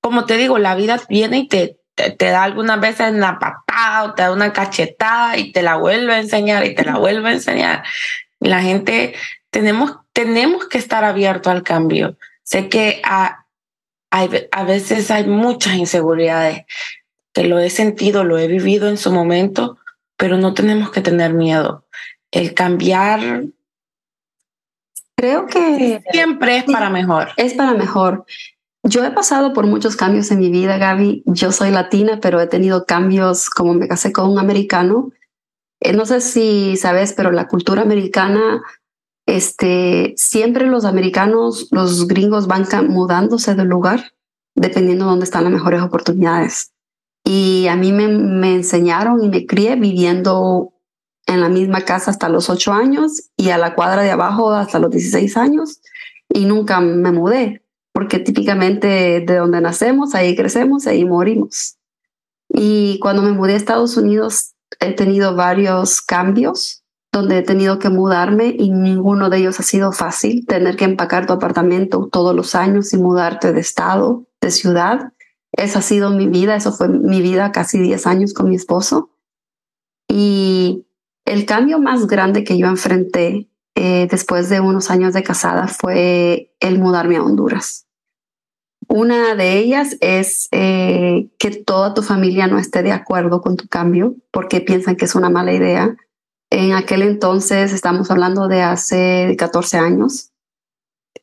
Speaker 1: como te digo, la vida viene y te, te, da algunas veces una patada o te da una cachetada y te la vuelve a enseñar y te la vuelve a enseñar. La gente, tenemos, tenemos que estar abiertos al cambio. Sé que a, a veces hay muchas inseguridades, que lo he sentido, lo he vivido en su momento, pero no tenemos que tener miedo. El cambiar
Speaker 2: Creo que
Speaker 1: siempre es para mejor.
Speaker 2: Es para mejor. Yo he pasado por muchos cambios en mi vida, Gaby. Yo soy latina, pero he tenido cambios como me casé con un americano. Eh, no sé si sabes, pero la cultura americana, este, siempre los americanos, los gringos van mudándose del lugar dependiendo de dónde están las mejores oportunidades. Y a mí me, me enseñaron y me crié viviendo en la misma casa hasta los ocho años y a la cuadra de abajo hasta los 16 años y nunca me mudé, porque típicamente de donde nacemos, ahí crecemos, ahí morimos. Y cuando me mudé a Estados Unidos, he tenido varios cambios donde he tenido que mudarme y ninguno de ellos ha sido fácil. Tener que empacar tu apartamento todos los años y mudarte de estado, de ciudad. Esa ha sido mi vida, eso fue mi vida casi 10 años con mi esposo. Y el cambio más grande que yo enfrenté eh, después de unos años de casada fue el mudarme a Honduras. Una de ellas es eh, que toda tu familia no esté de acuerdo con tu cambio porque piensan que es una mala idea. En aquel entonces, estamos hablando de hace 14 años,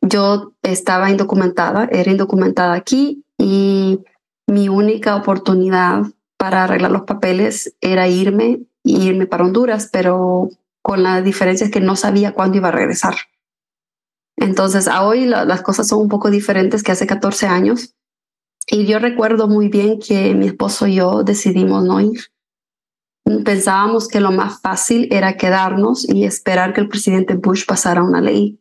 Speaker 2: yo estaba indocumentada, era indocumentada aquí y mi única oportunidad para arreglar los papeles era irme y irme para Honduras, pero con la diferencia es que no sabía cuándo iba a regresar. Entonces, a hoy las cosas son un poco diferentes que hace 14 años. Y yo recuerdo muy bien que mi esposo y yo decidimos no ir. Pensábamos que lo más fácil era quedarnos y esperar que el presidente Bush pasara una ley.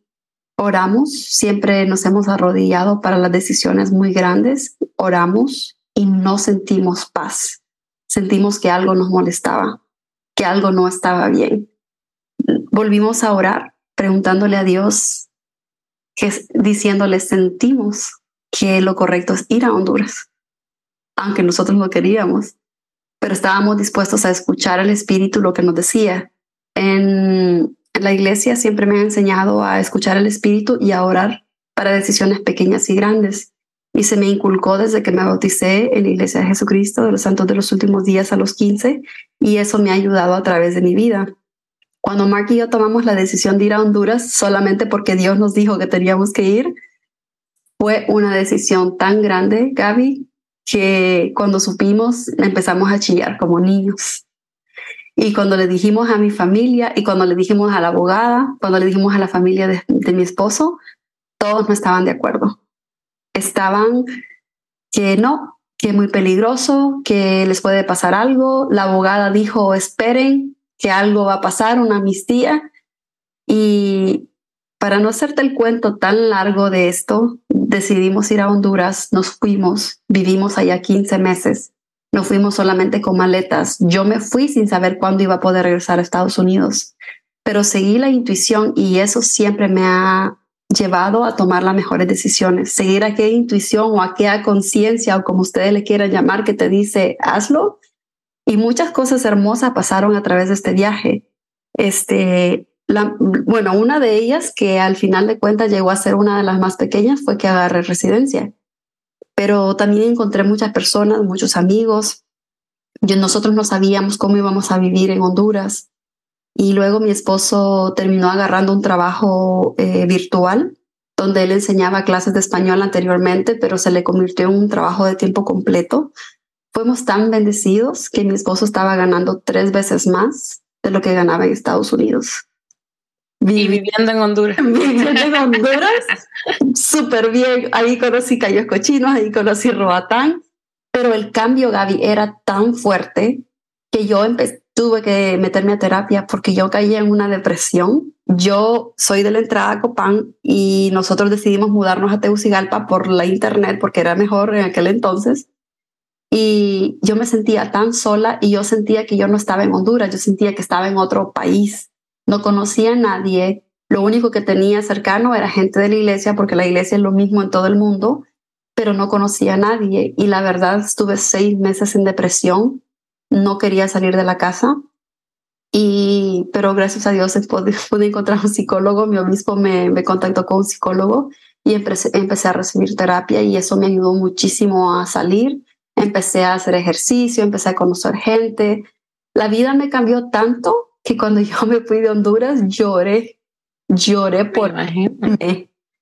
Speaker 2: Oramos, siempre nos hemos arrodillado para las decisiones muy grandes, oramos y no sentimos paz. Sentimos que algo nos molestaba que algo no estaba bien. Volvimos a orar preguntándole a Dios, que, diciéndole, sentimos que lo correcto es ir a Honduras, aunque nosotros no queríamos, pero estábamos dispuestos a escuchar al Espíritu lo que nos decía. En, en la iglesia siempre me ha enseñado a escuchar al Espíritu y a orar para decisiones pequeñas y grandes y se me inculcó desde que me bauticé en la Iglesia de Jesucristo de los Santos de los Últimos Días a los 15 y eso me ha ayudado a través de mi vida. Cuando Mark y yo tomamos la decisión de ir a Honduras solamente porque Dios nos dijo que teníamos que ir, fue una decisión tan grande, Gaby, que cuando supimos empezamos a chillar como niños. Y cuando le dijimos a mi familia y cuando le dijimos a la abogada, cuando le dijimos a la familia de, de mi esposo, todos no estaban de acuerdo estaban que no, que muy peligroso, que les puede pasar algo. La abogada dijo, esperen, que algo va a pasar, una amnistía. Y para no hacerte el cuento tan largo de esto, decidimos ir a Honduras, nos fuimos, vivimos allá 15 meses. No fuimos solamente con maletas. Yo me fui sin saber cuándo iba a poder regresar a Estados Unidos, pero seguí la intuición y eso siempre me ha llevado a tomar las mejores decisiones, seguir aquella intuición o aquella conciencia o como ustedes le quieran llamar que te dice hazlo. Y muchas cosas hermosas pasaron a través de este viaje. Este, bueno, una de ellas que al final de cuentas llegó a ser una de las más pequeñas fue que agarré residencia. Pero también encontré muchas personas, muchos amigos. Yo, nosotros no sabíamos cómo íbamos a vivir en Honduras. Y luego mi esposo terminó agarrando un trabajo eh, virtual donde él enseñaba clases de español anteriormente, pero se le convirtió en un trabajo de tiempo completo. Fuimos tan bendecidos que mi esposo estaba ganando tres veces más de lo que ganaba en Estados Unidos.
Speaker 1: Y viviendo en Honduras.
Speaker 2: Viviendo en Honduras, súper bien. Ahí conocí Cayos Cochinos, ahí conocí Roatán, pero el cambio, Gaby, era tan fuerte que yo empecé, tuve que meterme a terapia porque yo caí en una depresión yo soy de la entrada a Copán y nosotros decidimos mudarnos a Tegucigalpa por la internet porque era mejor en aquel entonces. Y yo me sentía tan sola y yo sentía que yo no estaba en Honduras, yo sentía que estaba en otro país. No conocía a nadie. Lo único que tenía cercano era gente de la iglesia porque la iglesia es lo mismo en todo el mundo, pero no conocía a nadie. Y la verdad estuve seis meses en depresión, no quería salir de la casa y, pero gracias a Dios pude, pude encontrar un psicólogo, mi obispo me, me contactó con un psicólogo y empecé, empecé a recibir terapia y eso me ayudó muchísimo a salir. Empecé a hacer ejercicio, empecé a conocer gente. La vida me cambió tanto que cuando yo me fui de Honduras lloré, lloré por...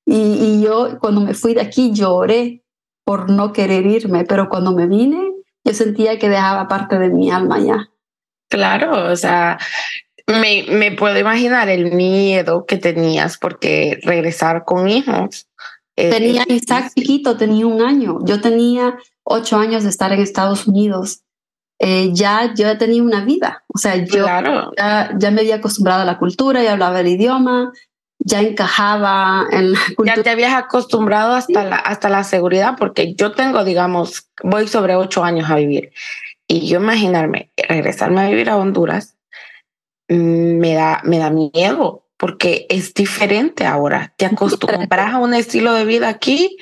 Speaker 2: Y, y yo cuando me fui de aquí lloré por no querer irme, pero cuando me vine yo sentía que dejaba parte de mi alma ya.
Speaker 1: Claro, o sea, me, me puedo imaginar el miedo que tenías porque regresar con hijos.
Speaker 2: tenía Isaac chiquito, tenía un año. Yo tenía ocho años de estar en Estados Unidos. Eh, ya yo tenía una vida. O sea, yo ya, ya, me había acostumbrado a la cultura, ya hablaba el idioma, ya encajaba en la cultura.
Speaker 1: Ya te habías acostumbrado hasta, la, hasta la seguridad, porque yo tengo, digamos, voy sobre ocho años a vivir. Y yo imaginarme regresarme a vivir a Honduras mm, me da, me da miedo porque es diferente ahora. Te acostumbras a un estilo de vida aquí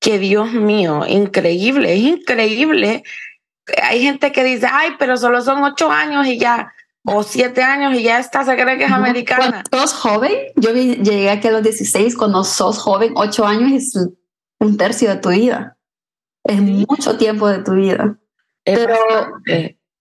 Speaker 1: que Dios mío, increíble, es increíble. Hay gente que dice, ay, pero solo son ocho años y ya, o siete años y ya está, se cree que es americana.
Speaker 2: Cuando sos joven, yo llegué aquí a los 16, cuando sos joven, ocho años es un tercio de tu vida. Es mucho tiempo de tu vida. Pero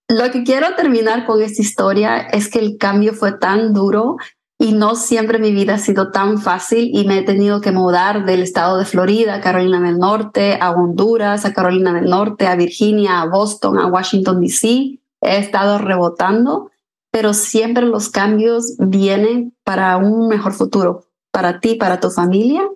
Speaker 2: lo que quiero terminar con esta historia es que el cambio fue tan duro y no siempre mi vida ha sido tan fácil y me he tenido que mudar del estado de Florida, Carolina del Norte, a Honduras, a Carolina del Norte, a Virginia, a Boston, a Washington, D.C. He estado rebotando, pero siempre los cambios vienen para un mejor futuro, para ti, para tu familia.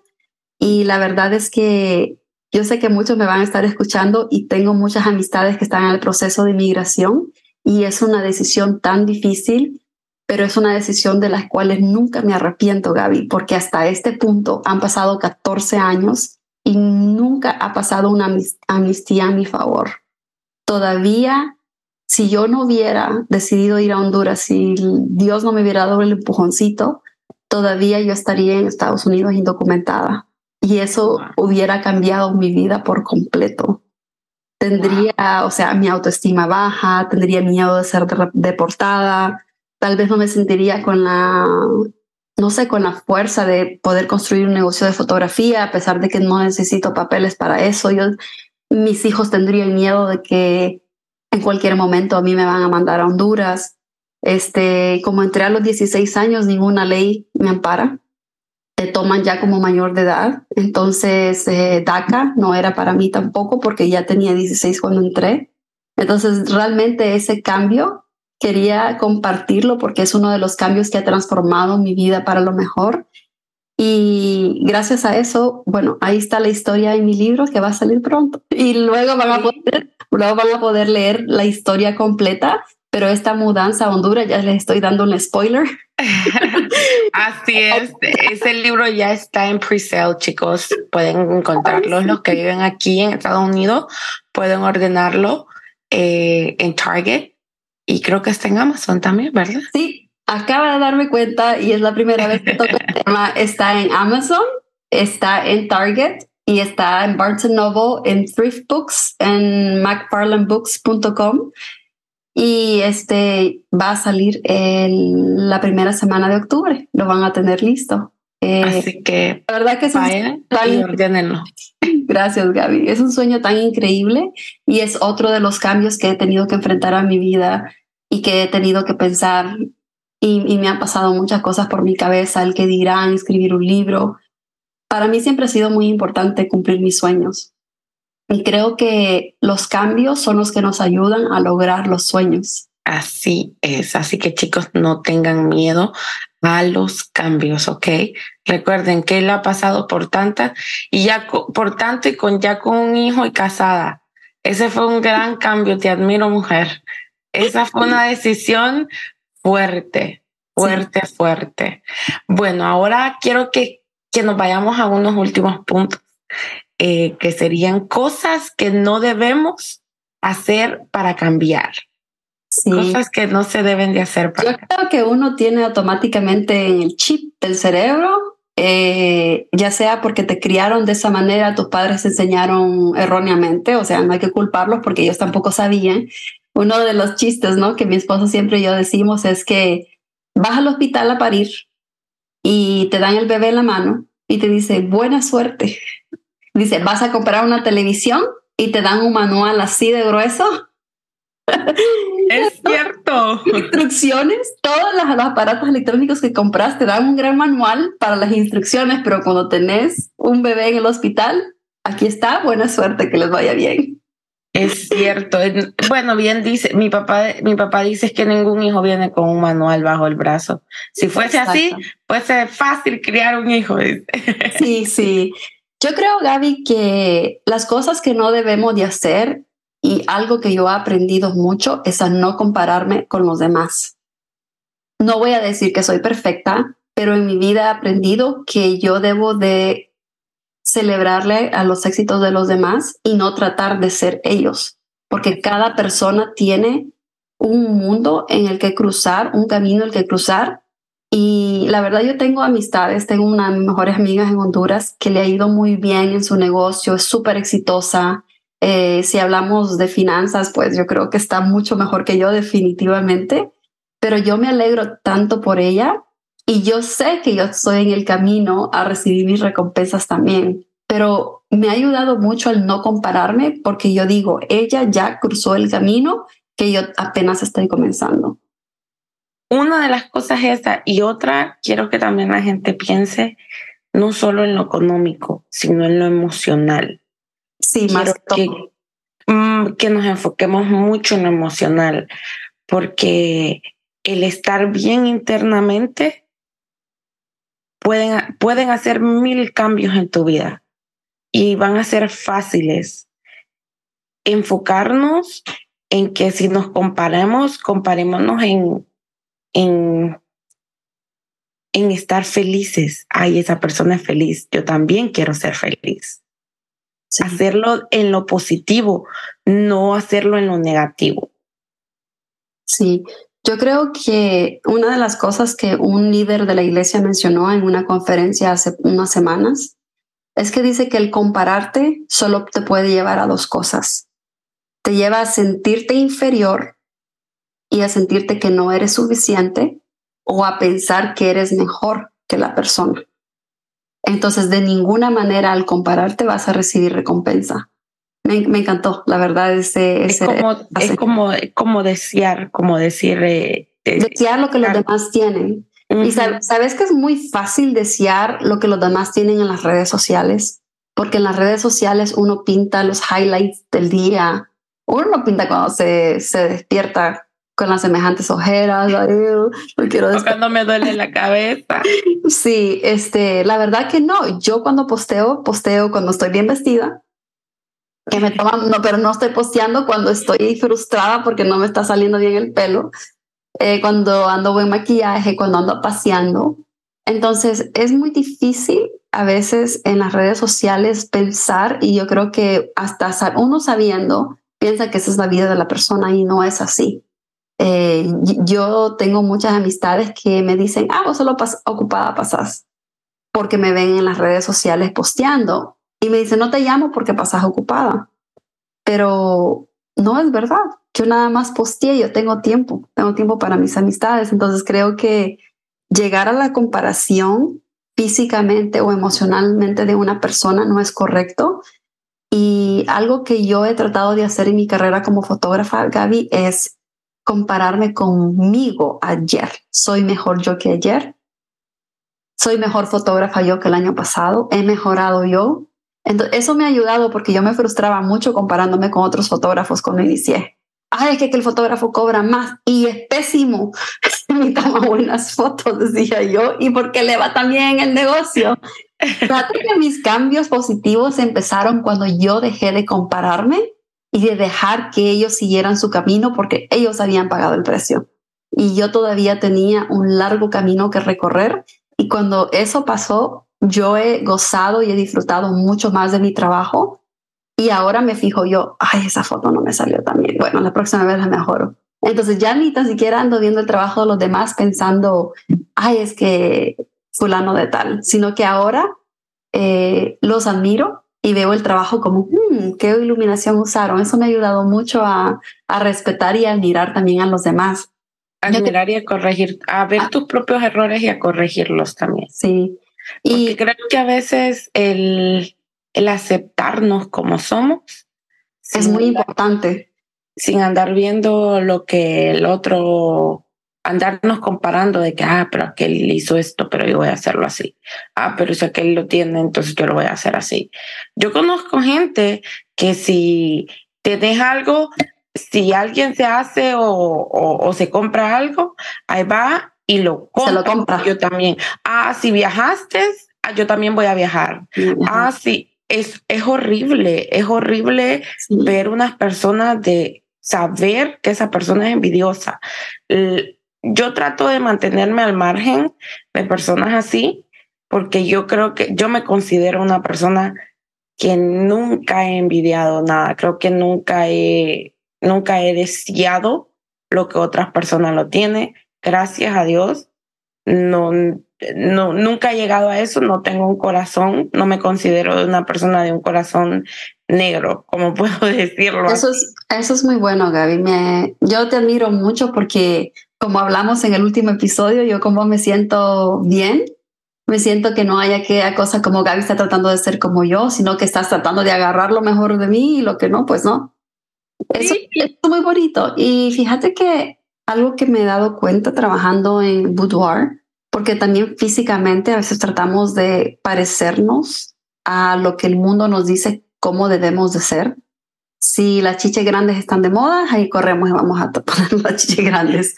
Speaker 2: Y la verdad es que yo sé que muchos me van a estar escuchando y tengo muchas amistades que están en el proceso de migración y es una decisión tan difícil, pero es una decisión de las cuales nunca me arrepiento, Gaby, porque hasta este punto han pasado 14 años y nunca ha pasado una amnistía a mi favor. Todavía, si yo no hubiera decidido ir a Honduras, si Dios no me hubiera dado el empujoncito, todavía yo estaría en Estados Unidos indocumentada y eso hubiera cambiado mi vida por completo. Tendría, o sea, mi autoestima baja, tendría miedo de ser deportada, tal vez no me sentiría con la, no sé, con la fuerza de poder construir un negocio de fotografía, a pesar de que no necesito papeles para eso. Yo, mis hijos tendrían miedo de que en cualquier momento a mí me van a mandar a Honduras. Este, como entré a los 16 años, ninguna ley me ampara te toman ya como mayor de edad. Entonces, eh, DACA no era para mí tampoco porque ya tenía 16 cuando entré. Entonces, realmente ese cambio quería compartirlo porque es uno de los cambios que ha transformado mi vida para lo mejor. Y gracias a eso, bueno, ahí está la historia en mi libro que va a salir pronto. Y luego van a poder, luego van a poder leer la historia completa pero esta mudanza a Honduras, ya les estoy dando un spoiler.
Speaker 1: Así es, ese libro ya está en pre-sale, chicos. Pueden encontrarlo. Los que viven aquí en Estados Unidos pueden ordenarlo eh, en Target y creo que está en Amazon también, ¿verdad?
Speaker 2: Sí, acaba de darme cuenta y es la primera vez que toco el tema. Está en Amazon, está en Target y está en Barnes Noble, en Thrift Books, en macfarlandbooks.com y este va a salir en la primera semana de octubre. Lo van a tener listo.
Speaker 1: Eh, Así que
Speaker 2: la verdad que es
Speaker 1: vayan y
Speaker 2: Gracias, Gaby. Es un sueño tan increíble y es otro de los cambios que he tenido que enfrentar a mi vida y que he tenido que pensar y, me han pasado muchas cosas por mi cabeza, el que dirán, escribir un libro. Para mí siempre ha sido muy importante cumplir mis sueños. Y creo que los cambios son los que nos ayudan a lograr los sueños.
Speaker 1: Así es, así que chicos, no tengan miedo a los cambios, ¿ok? Recuerden que él ha pasado por tanta y ya por tanto y con ya con un hijo y casada. Ese fue un gran cambio, te admiro mujer. Esa fue una decisión fuerte, Fuerte, fuerte. Bueno, ahora quiero que, que nos vayamos a unos últimos puntos, eh, que serían cosas que no debemos hacer para cambiar. Cosas que no se deben de hacer
Speaker 2: para Yo creo que uno tiene automáticamente el chip del cerebro, eh, ya sea porque te criaron de esa manera, tus padres te enseñaron erróneamente, o sea, no hay que culparlos porque ellos tampoco sabían. Uno de los chistes, ¿no? Que mi esposo siempre y yo decimos es que vas al hospital a parir y te dan el bebé en la mano y te dice, buena suerte. Dice, vas a comprar una televisión y te dan un manual así de grueso.
Speaker 1: Es cierto.
Speaker 2: Instrucciones, todos los, aparatos electrónicos que compras te dan un gran manual para las instrucciones, pero cuando tenés un bebé en el hospital, aquí está, buena suerte, que les vaya bien.
Speaker 1: Es cierto. Bueno, bien dice, mi papá, mi papá dice que ningún hijo viene con un manual bajo el brazo. Si fuese así, puede ser fácil criar un hijo.
Speaker 2: Sí, sí. Yo creo, Gaby, que las cosas que no debemos de hacer y algo que yo he aprendido mucho es a no compararme con los demás. No voy a decir que soy perfecta, pero en mi vida he aprendido que yo debo de celebrarle a los éxitos de los demás y no tratar de ser ellos, porque cada persona tiene un mundo en el que cruzar, un camino en el que cruzar. Y la verdad yo tengo amistades, tengo una de mis mejores amigas en Honduras que le ha ido muy bien en su negocio, es súper exitosa. Eh, si hablamos de finanzas, pues yo creo que está mucho mejor que yo definitivamente, pero yo me alegro tanto por ella y yo sé que yo estoy en el camino a recibir mis recompensas también, pero me ha ayudado mucho el no compararme porque yo digo, ella ya cruzó el camino que yo apenas estoy comenzando.
Speaker 1: Una de las cosas es esa y otra, quiero que también la gente piense no solo en lo económico, sino en lo emocional.
Speaker 2: Sí, más
Speaker 1: que, mm, que nos enfoquemos mucho en lo emocional, porque el estar bien internamente pueden, pueden hacer mil cambios en tu vida y van a ser fáciles. Enfocarnos en que si nos comparemos, comparémonos en, en, en estar felices. Ay, esa persona es feliz. Yo también quiero ser feliz. Hacerlo en lo positivo, no hacerlo en lo negativo.
Speaker 2: Sí, yo creo que una de las cosas que un líder de la iglesia mencionó en una conferencia hace unas semanas es que dice que el compararte solo te puede llevar a dos cosas. Te lleva a sentirte inferior y a sentirte que no eres suficiente o a pensar que eres mejor que la persona. Entonces, de ninguna manera al compararte vas a recibir recompensa me, encantó, la verdad. Ese,
Speaker 1: es, como, es como, como desear, como decir... Eh,
Speaker 2: desear lo que los demás tienen. Y sabes que es muy fácil desear lo que los demás tienen en las redes sociales, porque en las redes sociales uno pinta los highlights del día, uno no pinta cuando se, se despierta con las semejantes ojeras, no
Speaker 1: quiero cuando me duele la cabeza.
Speaker 2: Sí, este, la verdad que no. Yo cuando posteo, posteo cuando estoy bien vestida, que me toman, no, pero no estoy posteando cuando estoy frustrada porque no me está saliendo bien el pelo, eh, cuando ando buen maquillaje, cuando ando paseando. Entonces es muy difícil a veces en las redes sociales pensar y yo creo que hasta uno sabiendo piensa que esa es la vida de la persona y no es así. Eh, yo tengo muchas amistades que me dicen, ah, vos solo ocupada pasas porque me ven en las redes sociales posteando y me dice, no te llamo porque pasas ocupada. Pero no es verdad. Yo nada más posteé, yo tengo tiempo, tengo tiempo para mis amistades. Entonces creo que llegar a la comparación físicamente o emocionalmente de una persona no es correcto. Y algo que yo he tratado de hacer en mi carrera como fotógrafa, Gaby, es compararme conmigo ayer. Soy mejor yo que ayer. Soy mejor fotógrafa yo que el año pasado. He mejorado yo. Entonces, eso me ha ayudado porque yo me frustraba mucho comparándome con otros fotógrafos cuando inicié. Ay, es que, el fotógrafo cobra más y es pésimo. Me toma buenas fotos, decía yo, y porque le va también el negocio. Que mis cambios positivos empezaron cuando yo dejé de compararme y de dejar que ellos siguieran su camino porque ellos habían pagado el precio. y yo todavía tenía un largo camino que recorrer. Y cuando eso pasó, yo he gozado y he disfrutado mucho más de mi trabajo. Y ahora me fijo yo, ay, esa foto no me salió tan bien. Bueno, la próxima vez la mejoro. Entonces ya ni tan siquiera ando viendo el trabajo de los demás pensando, ay, es que fulano de tal, sino que ahora eh, los admiro y veo el trabajo como, hmm, qué iluminación usaron. Eso me ha ayudado mucho a, a respetar y admirar también a los demás.
Speaker 1: Admirar y a corregir, a ver ah. tus propios errores y a corregirlos también.
Speaker 2: Sí.
Speaker 1: Y creo que a veces el, el aceptarnos como somos
Speaker 2: es muy importante.
Speaker 1: Sin andar viendo lo que el otro andarnos comparando de que, ah, pero aquel hizo esto, pero yo voy a hacerlo así. Ah, pero si aquel lo tiene, entonces yo lo voy a hacer así. Yo conozco gente que si tienes algo, si alguien se hace o, o, se compra algo, ahí va y lo compra.
Speaker 2: Se lo compra.
Speaker 1: Yo también. Ah, si viajaste, ah, yo también voy a viajar. Ah, sí. Es, es horrible, es horrible ver unas personas de saber que esa persona es envidiosa yo trato de mantenerme al margen de personas así, porque yo creo que yo me considero una persona que nunca he envidiado nada, creo que nunca he, nunca he deseado lo que otras personas lo tienen, gracias a Dios. No, no, nunca he llegado a eso, no tengo un corazón, no me considero una persona de un corazón negro, como puedo decirlo.
Speaker 2: Eso es, eso es muy bueno, Gaby. Me, yo te admiro mucho porque como hablamos en el último episodio, yo como me siento bien, me siento que no haya que cosa como Gaby está tratando de ser como yo, sino que estás tratando de agarrar lo mejor de mí y lo que no, pues no. Eso es muy bonito. Y fíjate que algo que me he dado cuenta trabajando en boudoir, porque también físicamente a veces tratamos de parecernos a lo que el mundo nos dice cómo debemos de ser. Si las chiches grandes están de moda, ahí corremos y vamos a poner las chiches grandes.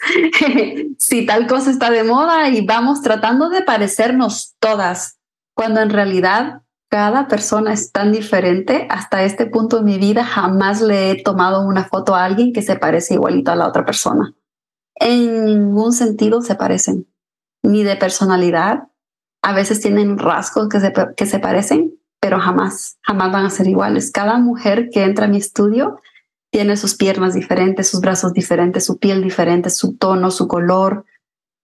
Speaker 2: si tal cosa está de moda y vamos tratando de parecernos todas, cuando en realidad cada persona es tan diferente. Hasta este punto de mi vida jamás le he tomado una foto a alguien que se parece igualito a la otra persona. En ningún sentido se parecen, ni de personalidad. A veces tienen rasgos que se, que se parecen, pero jamás, jamás van a ser iguales. Cada mujer que entra a mi estudio tiene sus piernas diferentes, sus brazos diferentes, su piel diferente, su tono, su color,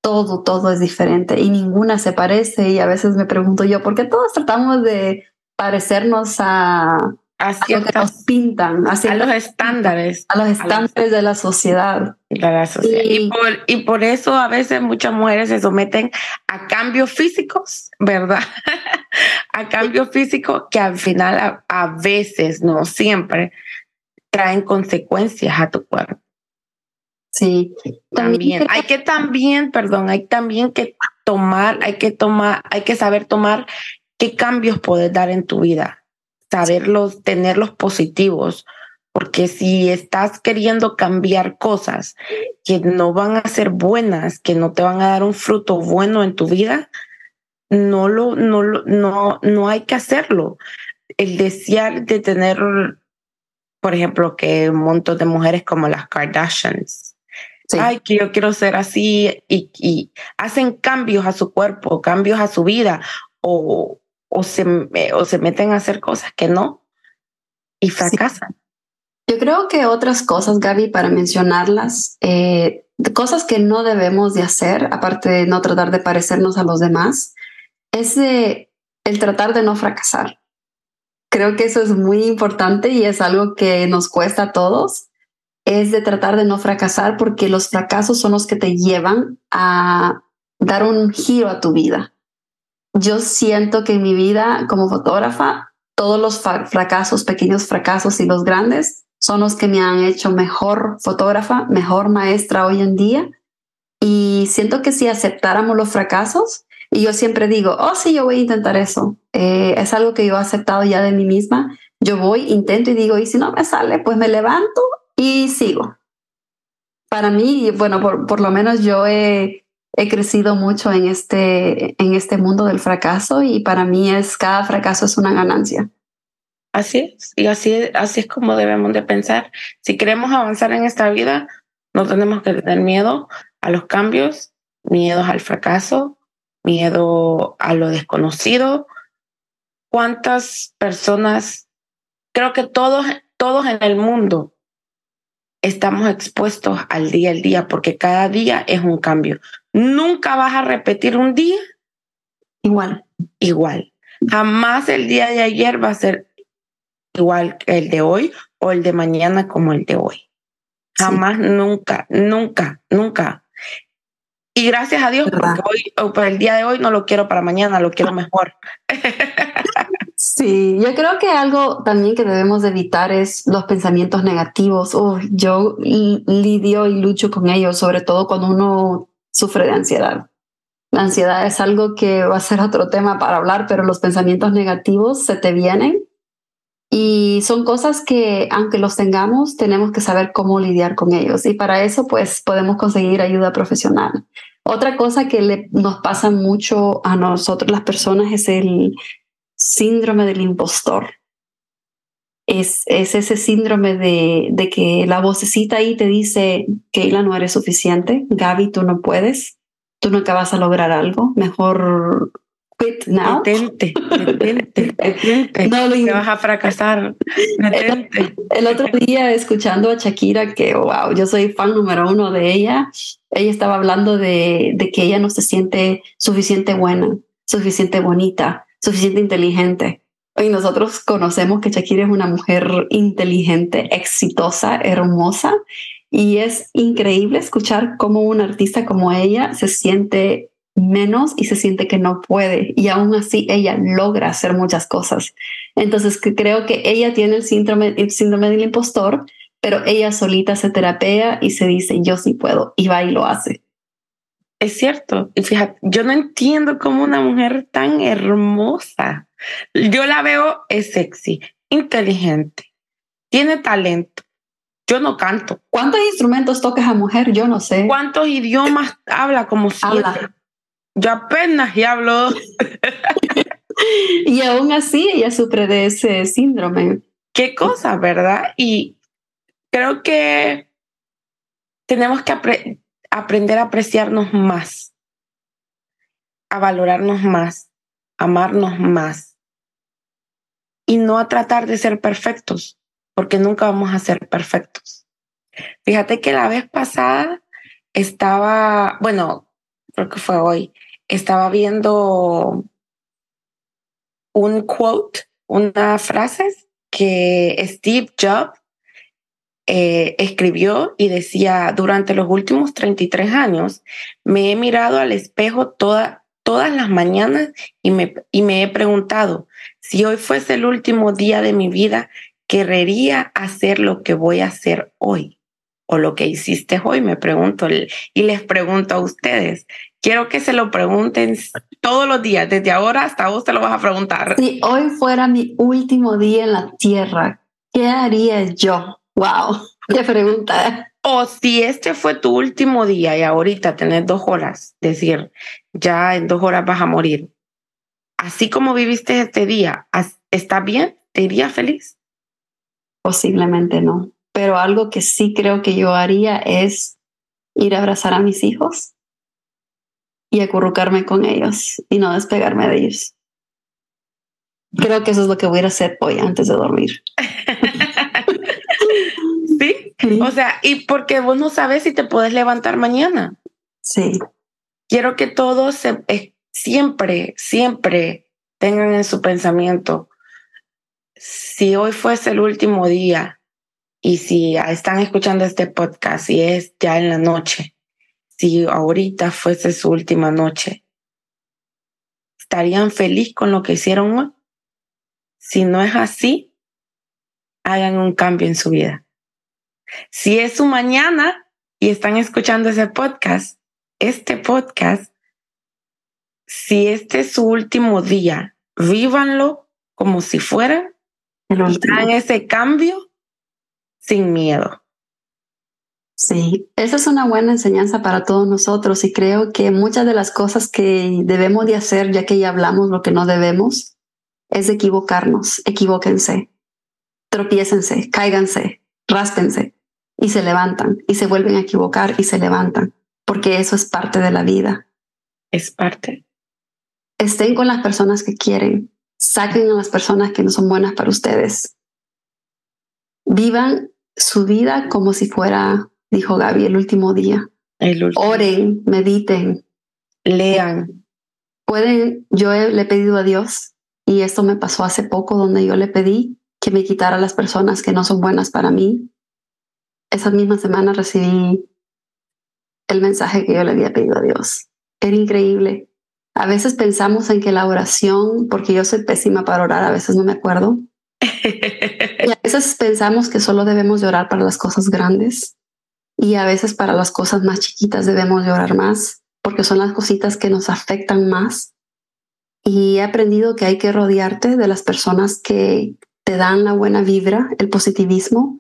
Speaker 2: todo, todo es diferente y ninguna se parece. Y a veces me pregunto yo, ¿por qué todos tratamos de parecernos a, A lo que nos pintan,
Speaker 1: a los estándares.
Speaker 2: A los estándares de la sociedad.
Speaker 1: Y, por, y por eso a veces muchas mujeres se someten a cambios físicos, ¿verdad? a cambios físicos que al final a, veces, no siempre, traen consecuencias a tu cuerpo.
Speaker 2: Sí.
Speaker 1: También, hay que también, perdón, hay también que tomar, hay que tomar, hay que saber tomar qué cambios puedes dar en tu vida saberlos, tenerlos positivos, porque si estás queriendo cambiar cosas que no van a ser buenas, que no te van a dar un fruto bueno en tu vida, no lo, no no, no hay que hacerlo. El desear de tener, por ejemplo, que un montón de mujeres como las Kardashians, ay, que yo quiero ser así y, y hacen cambios a su cuerpo, cambios a su vida o, o se, o se meten a hacer cosas que no y fracasan.
Speaker 2: Yo creo que otras cosas, Gaby, para mencionarlas, eh, cosas que no debemos de hacer, aparte de no tratar de parecernos a los demás, es el tratar de no fracasar. Creo que eso es muy importante y es algo que nos cuesta a todos, es de tratar de no fracasar porque los fracasos son los que te llevan a dar un giro a tu vida yo siento que en mi vida como fotógrafa, todos los fracasos, pequeños fracasos y los grandes, son los que me han hecho mejor fotógrafa, mejor maestra hoy en día. Y siento que si aceptáramos los fracasos, y yo siempre digo, oh, sí, yo voy a intentar eso, eh, es algo que yo he aceptado ya de mí misma, yo voy, intento y digo, y si no me sale, pues me levanto y sigo. Para mí, bueno, por, por lo menos yo he he crecido mucho en este, en este mundo del fracaso y para mí es cada fracaso es una ganancia.
Speaker 1: Así es, y así, así es como debemos de pensar. Si queremos avanzar en esta vida, no tenemos que tener miedo a los cambios, miedos al fracaso, miedo a lo desconocido. ¿Cuántas personas, creo que todos, todos en el mundo estamos expuestos al día al día porque cada día es un cambio. Nunca vas a repetir un día
Speaker 2: igual.
Speaker 1: Igual. Jamás el día de ayer va a ser igual que el de hoy o el de mañana como el de hoy. Jamás, nunca, nunca, nunca. Y gracias a Dios, porque hoy, para el día de hoy no lo quiero para mañana, lo quiero mejor.
Speaker 2: Sí, yo creo que algo también que debemos evitar es los pensamientos negativos. Oh, yo lidio y lucho con ellos, sobre todo cuando uno sufre de ansiedad. La ansiedad es algo que va a ser otro tema para hablar, pero los pensamientos negativos se te vienen y son cosas que, aunque los tengamos, tenemos que saber cómo lidiar con ellos. Y para eso, pues, podemos conseguir ayuda profesional. Otra cosa que nos pasa mucho a nosotros las personas es el síndrome del impostor. Es, es ese síndrome de, de que la vocecita ahí te dice, Keila, no eres suficiente, Gaby, tú no puedes, tú nunca vas a lograr algo, mejor quit now.
Speaker 1: Detente, detente, detente. No, lo vas a fracasar.
Speaker 2: Detente. El, otro día escuchando a Shakira, que wow, yo soy fan número uno de ella, ella estaba hablando de, de que ella no se siente suficiente buena, suficiente bonita, suficiente inteligente. Y nosotros conocemos que Shakira es una mujer inteligente, exitosa, hermosa, y es increíble escuchar cómo un artista como ella se siente menos y se siente que no puede y aún así ella logra hacer muchas cosas. Entonces creo que ella tiene el síndrome, el síndrome del impostor, pero ella solita se terapea y se dice yo sí puedo y va y lo hace.
Speaker 1: Es cierto. Y fíjate, yo no entiendo cómo una mujer tan hermosa, yo la veo es sexy, inteligente, tiene talento. Yo no canto.
Speaker 2: ¿Cuántos instrumentos toca esa mujer? Yo no sé.
Speaker 1: ¿Cuántos idiomas habla como si habla? Yo apenas y hablo.
Speaker 2: y aún así ella sufre de ese síndrome.
Speaker 1: Qué cosa, ¿verdad? Y creo que tenemos que aprender a apreciarnos más, a valorarnos más, amarnos más y no a tratar de ser perfectos, porque nunca vamos a ser perfectos. Fíjate que la vez pasada estaba, bueno, creo que fue hoy, estaba viendo un quote, una frase que Steve Jobs eh, escribió y decía, durante los últimos 33 años me he mirado al espejo toda, todas las mañanas y me, y me he preguntado, si hoy fuese el último día de mi vida, ¿querría hacer lo que voy a hacer hoy? O lo que hiciste hoy, me pregunto, y les pregunto a ustedes, quiero que se lo pregunten todos los días, desde ahora hasta vos te lo vas a preguntar.
Speaker 2: Si hoy fuera mi último día en la tierra, ¿qué haría yo? Wow, qué pregunta.
Speaker 1: O si este fue tu último día y ahorita tenés dos horas, decir, ya en dos horas vas a morir. Así como viviste este día, ¿está bien? ¿Te feliz?
Speaker 2: Posiblemente no, pero algo que sí creo que yo haría es ir a abrazar a mis hijos y acurrucarme con ellos y no despegarme de ellos. Creo que eso es lo que voy a hacer hoy antes de dormir.
Speaker 1: ¿Sí? O sea, y porque vos no sabes si te puedes levantar mañana.
Speaker 2: Sí.
Speaker 1: Quiero que todos eh, siempre, siempre tengan en su pensamiento, si hoy fuese el último día y si están escuchando este podcast y es ya en la noche, si ahorita fuese su última noche, ¿estarían feliz con lo que hicieron hoy? Si no es así, hagan un cambio en su vida. Si es su mañana y están escuchando ese podcast, este podcast, si este es su último día, vívanlo como si fuera hagan ese cambio sin miedo.
Speaker 2: Sí, esa es una buena enseñanza para todos nosotros y creo que muchas de las cosas que debemos de hacer, ya que ya hablamos lo que no debemos, es equivocarnos, equivóquense, tropiécense, cáiganse, ráspense y se levantan y se vuelven a equivocar y se levantan. porque eso es parte de la vida.
Speaker 1: Es parte.
Speaker 2: Estén con las personas que quieren, saquen a las personas que no son buenas para ustedes. Vivan su vida como si fuera, dijo Gaby, el último día. Oren, mediten.
Speaker 1: Lean.
Speaker 2: Pueden, yo le he pedido a Dios, y esto me pasó hace poco, donde yo le pedí que me quitara las personas que no son buenas para mí. Esa misma semana recibí el mensaje que yo le había pedido a Dios. Era increíble. A veces pensamos en que la oración, porque yo soy pésima para orar, a veces no me acuerdo. y a veces pensamos que solo debemos llorar para las cosas grandes y a veces para las cosas más chiquitas debemos llorar más porque son las cositas que nos afectan más. Y he aprendido que hay que rodearte de las personas que te dan la buena vibra, el positivismo.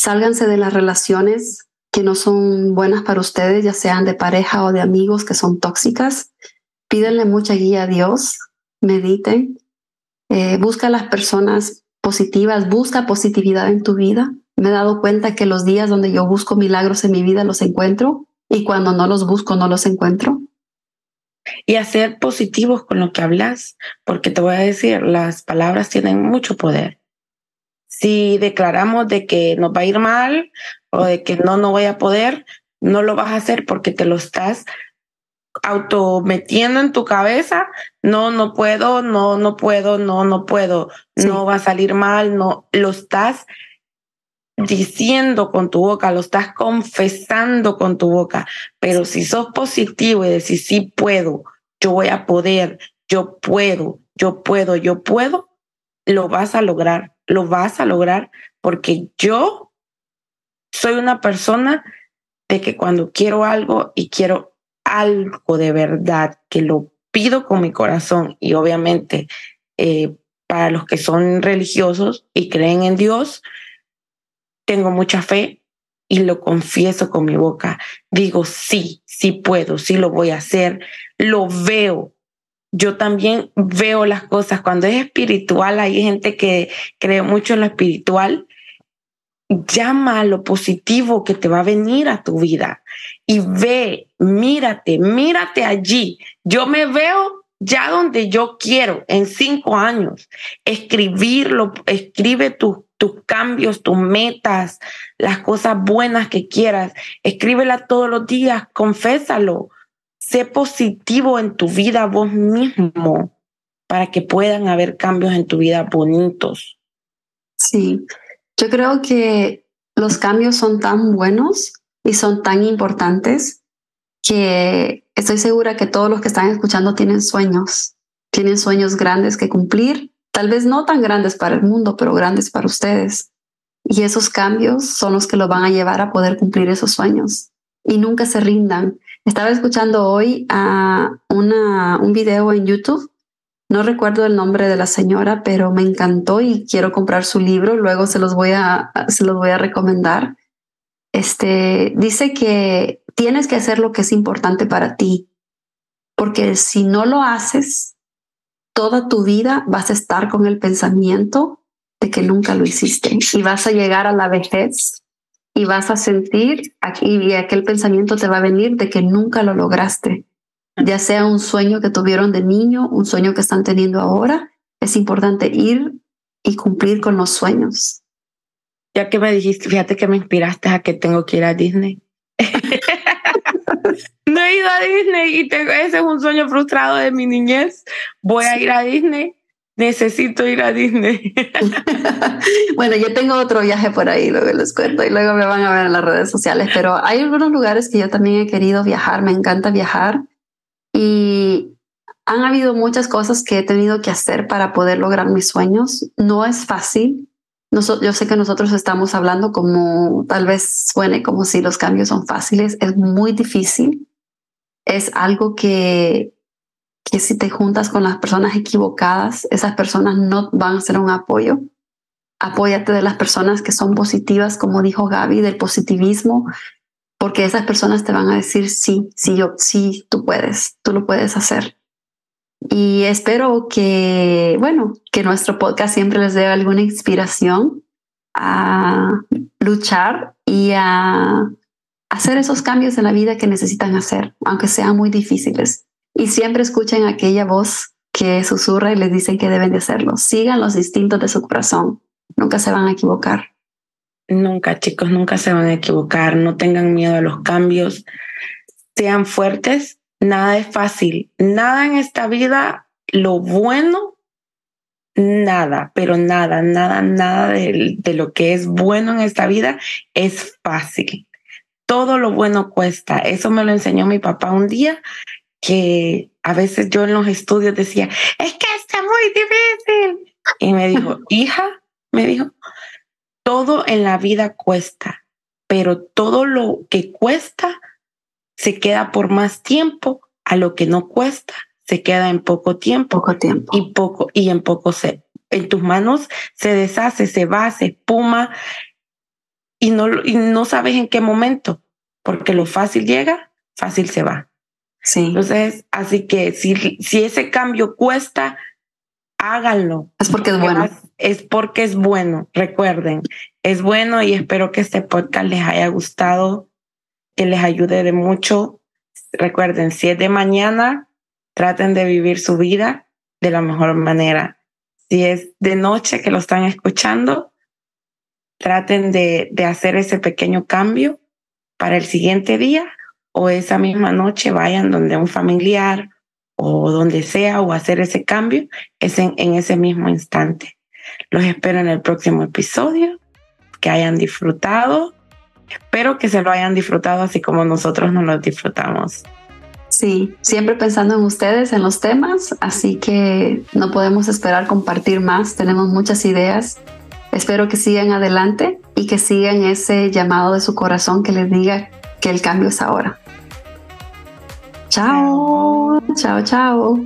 Speaker 2: Sálganse de las relaciones que no son buenas para ustedes, ya sean de pareja o de amigos que son tóxicas. Pídenle mucha guía a Dios, mediten, eh, busca las personas positivas, busca positividad en tu vida. Me he dado cuenta que los días donde yo busco milagros en mi vida los encuentro y cuando no los busco no los encuentro.
Speaker 1: Y hacer positivos con lo que hablas, porque te voy a decir, las palabras tienen mucho poder. Si declaramos de que nos va a ir mal o de que no, no voy a poder, no lo vas a hacer porque te lo estás autometiendo en tu cabeza, no, no puedo, no, no puedo, no, no puedo, no va a salir mal, no, lo estás diciendo con tu boca, lo estás confesando con tu boca, pero si sos positivo y decís, sí puedo, yo voy a poder, yo puedo, yo puedo, yo puedo, lo vas a lograr, lo vas a lograr porque yo soy una persona de que cuando quiero algo y quiero algo de verdad, que lo pido con mi corazón y obviamente eh, para los que son religiosos y creen en Dios, tengo mucha fe y lo confieso con mi boca. Digo, sí, sí puedo, sí lo voy a hacer, lo veo. Yo también veo las cosas. Cuando es espiritual, hay gente que cree mucho en lo espiritual llama a lo positivo que te va a venir a tu vida y ve, mírate, mírate allí. Yo me veo ya donde yo quiero en cinco años. Escribirlo, escribe tus tus cambios, tus metas, las cosas buenas que quieras. Escríbela todos los días, confésalo. Sé positivo en tu vida vos mismo para que puedan haber cambios en tu vida bonitos.
Speaker 2: Sí, yo creo que los cambios son tan buenos y son tan importantes que estoy segura que todos los que están escuchando tienen sueños, tienen sueños grandes que cumplir, tal vez no tan grandes para el mundo, pero grandes para ustedes. Y esos cambios son los que lo van a llevar a poder cumplir esos sueños. Y nunca se rindan. Estaba escuchando hoy a una, un video en YouTube no recuerdo el nombre de la señora, pero me encantó y quiero comprar su libro. Luego se los voy a, se los voy a recomendar. Este dice que tienes que hacer lo que es importante para ti, porque si no lo haces, toda tu vida vas a estar con el pensamiento de que nunca lo hiciste y vas a llegar a la vejez y vas a sentir aquí y aquel pensamiento te va a venir de que nunca lo lograste ya sea un sueño que tuvieron de niño, un sueño que están teniendo ahora, es importante ir y cumplir con los sueños.
Speaker 1: Ya que me dijiste, fíjate que me inspiraste a que tengo que ir a Disney. no he ido a Disney y tengo, ese es un sueño frustrado de mi niñez. Voy a ir a Disney. Necesito ir a Disney.
Speaker 2: bueno, yo tengo otro viaje por ahí, luego les cuento y luego me van a ver en las redes sociales, pero hay algunos lugares que yo también he querido viajar, me encanta viajar y han habido muchas cosas que he tenido que hacer para poder lograr mis sueños. No es fácil. yo sé que nosotros estamos hablando como tal vez suene como si los cambios son fáciles. Es muy difícil. Es algo que, que si te juntas con las personas equivocadas, esas personas no van a ser un apoyo. Apóyate de las personas que son positivas, como dijo Gaby, del positivismo, porque esas personas te van a decir, sí, sí, yo, sí, tú puedes, tú lo puedes hacer. Y espero que, bueno, que nuestro podcast siempre les dé alguna inspiración a luchar y a hacer esos cambios en la vida que necesitan hacer, aunque sean muy difíciles. Y siempre escuchen aquella voz que susurra y les dice que deben de hacerlo. Sigan los instintos de su corazón. Nunca se van a equivocar.
Speaker 1: Nunca, chicos, nunca se van a equivocar. No tengan miedo a los cambios. Sean fuertes. Nada es fácil. Nada en esta vida, lo bueno, nada, pero nada, nada, nada de, de lo que es bueno en esta vida es fácil. Todo lo bueno cuesta. Eso me lo enseñó mi papá un día que a veces yo en los estudios decía, es que está muy difícil. Y me dijo, hija, me dijo, todo en la vida cuesta, pero todo lo que cuesta se queda por más tiempo a lo que no cuesta se queda en poco tiempo,
Speaker 2: poco tiempo
Speaker 1: y poco y en poco se en tus manos se deshace, se va, se espuma y no y no sabes en qué momento, porque lo fácil llega, fácil se va.
Speaker 2: Sí.
Speaker 1: Entonces, así que si, si ese cambio cuesta, háganlo.
Speaker 2: Es porque es bueno.
Speaker 1: Es porque es bueno. Recuerden, es bueno y espero que este podcast les haya gustado, que les ayude de mucho. Recuerden, si es de mañana, traten de vivir su vida de la mejor manera. Si es de noche que lo están escuchando, traten de, de hacer ese pequeño cambio para el siguiente día o esa misma noche vayan donde un familiar o donde sea o hacer ese cambio es en, en ese mismo instante. Los espero en el próximo episodio, que hayan disfrutado. Espero que se lo hayan disfrutado así como nosotros nos lo disfrutamos.
Speaker 2: Sí, siempre pensando en ustedes, en los temas, así que no podemos esperar compartir más. Tenemos muchas ideas. Espero que sigan adelante y que sigan ese llamado de su corazón que les diga que el cambio es ahora. Chao, chao, chao.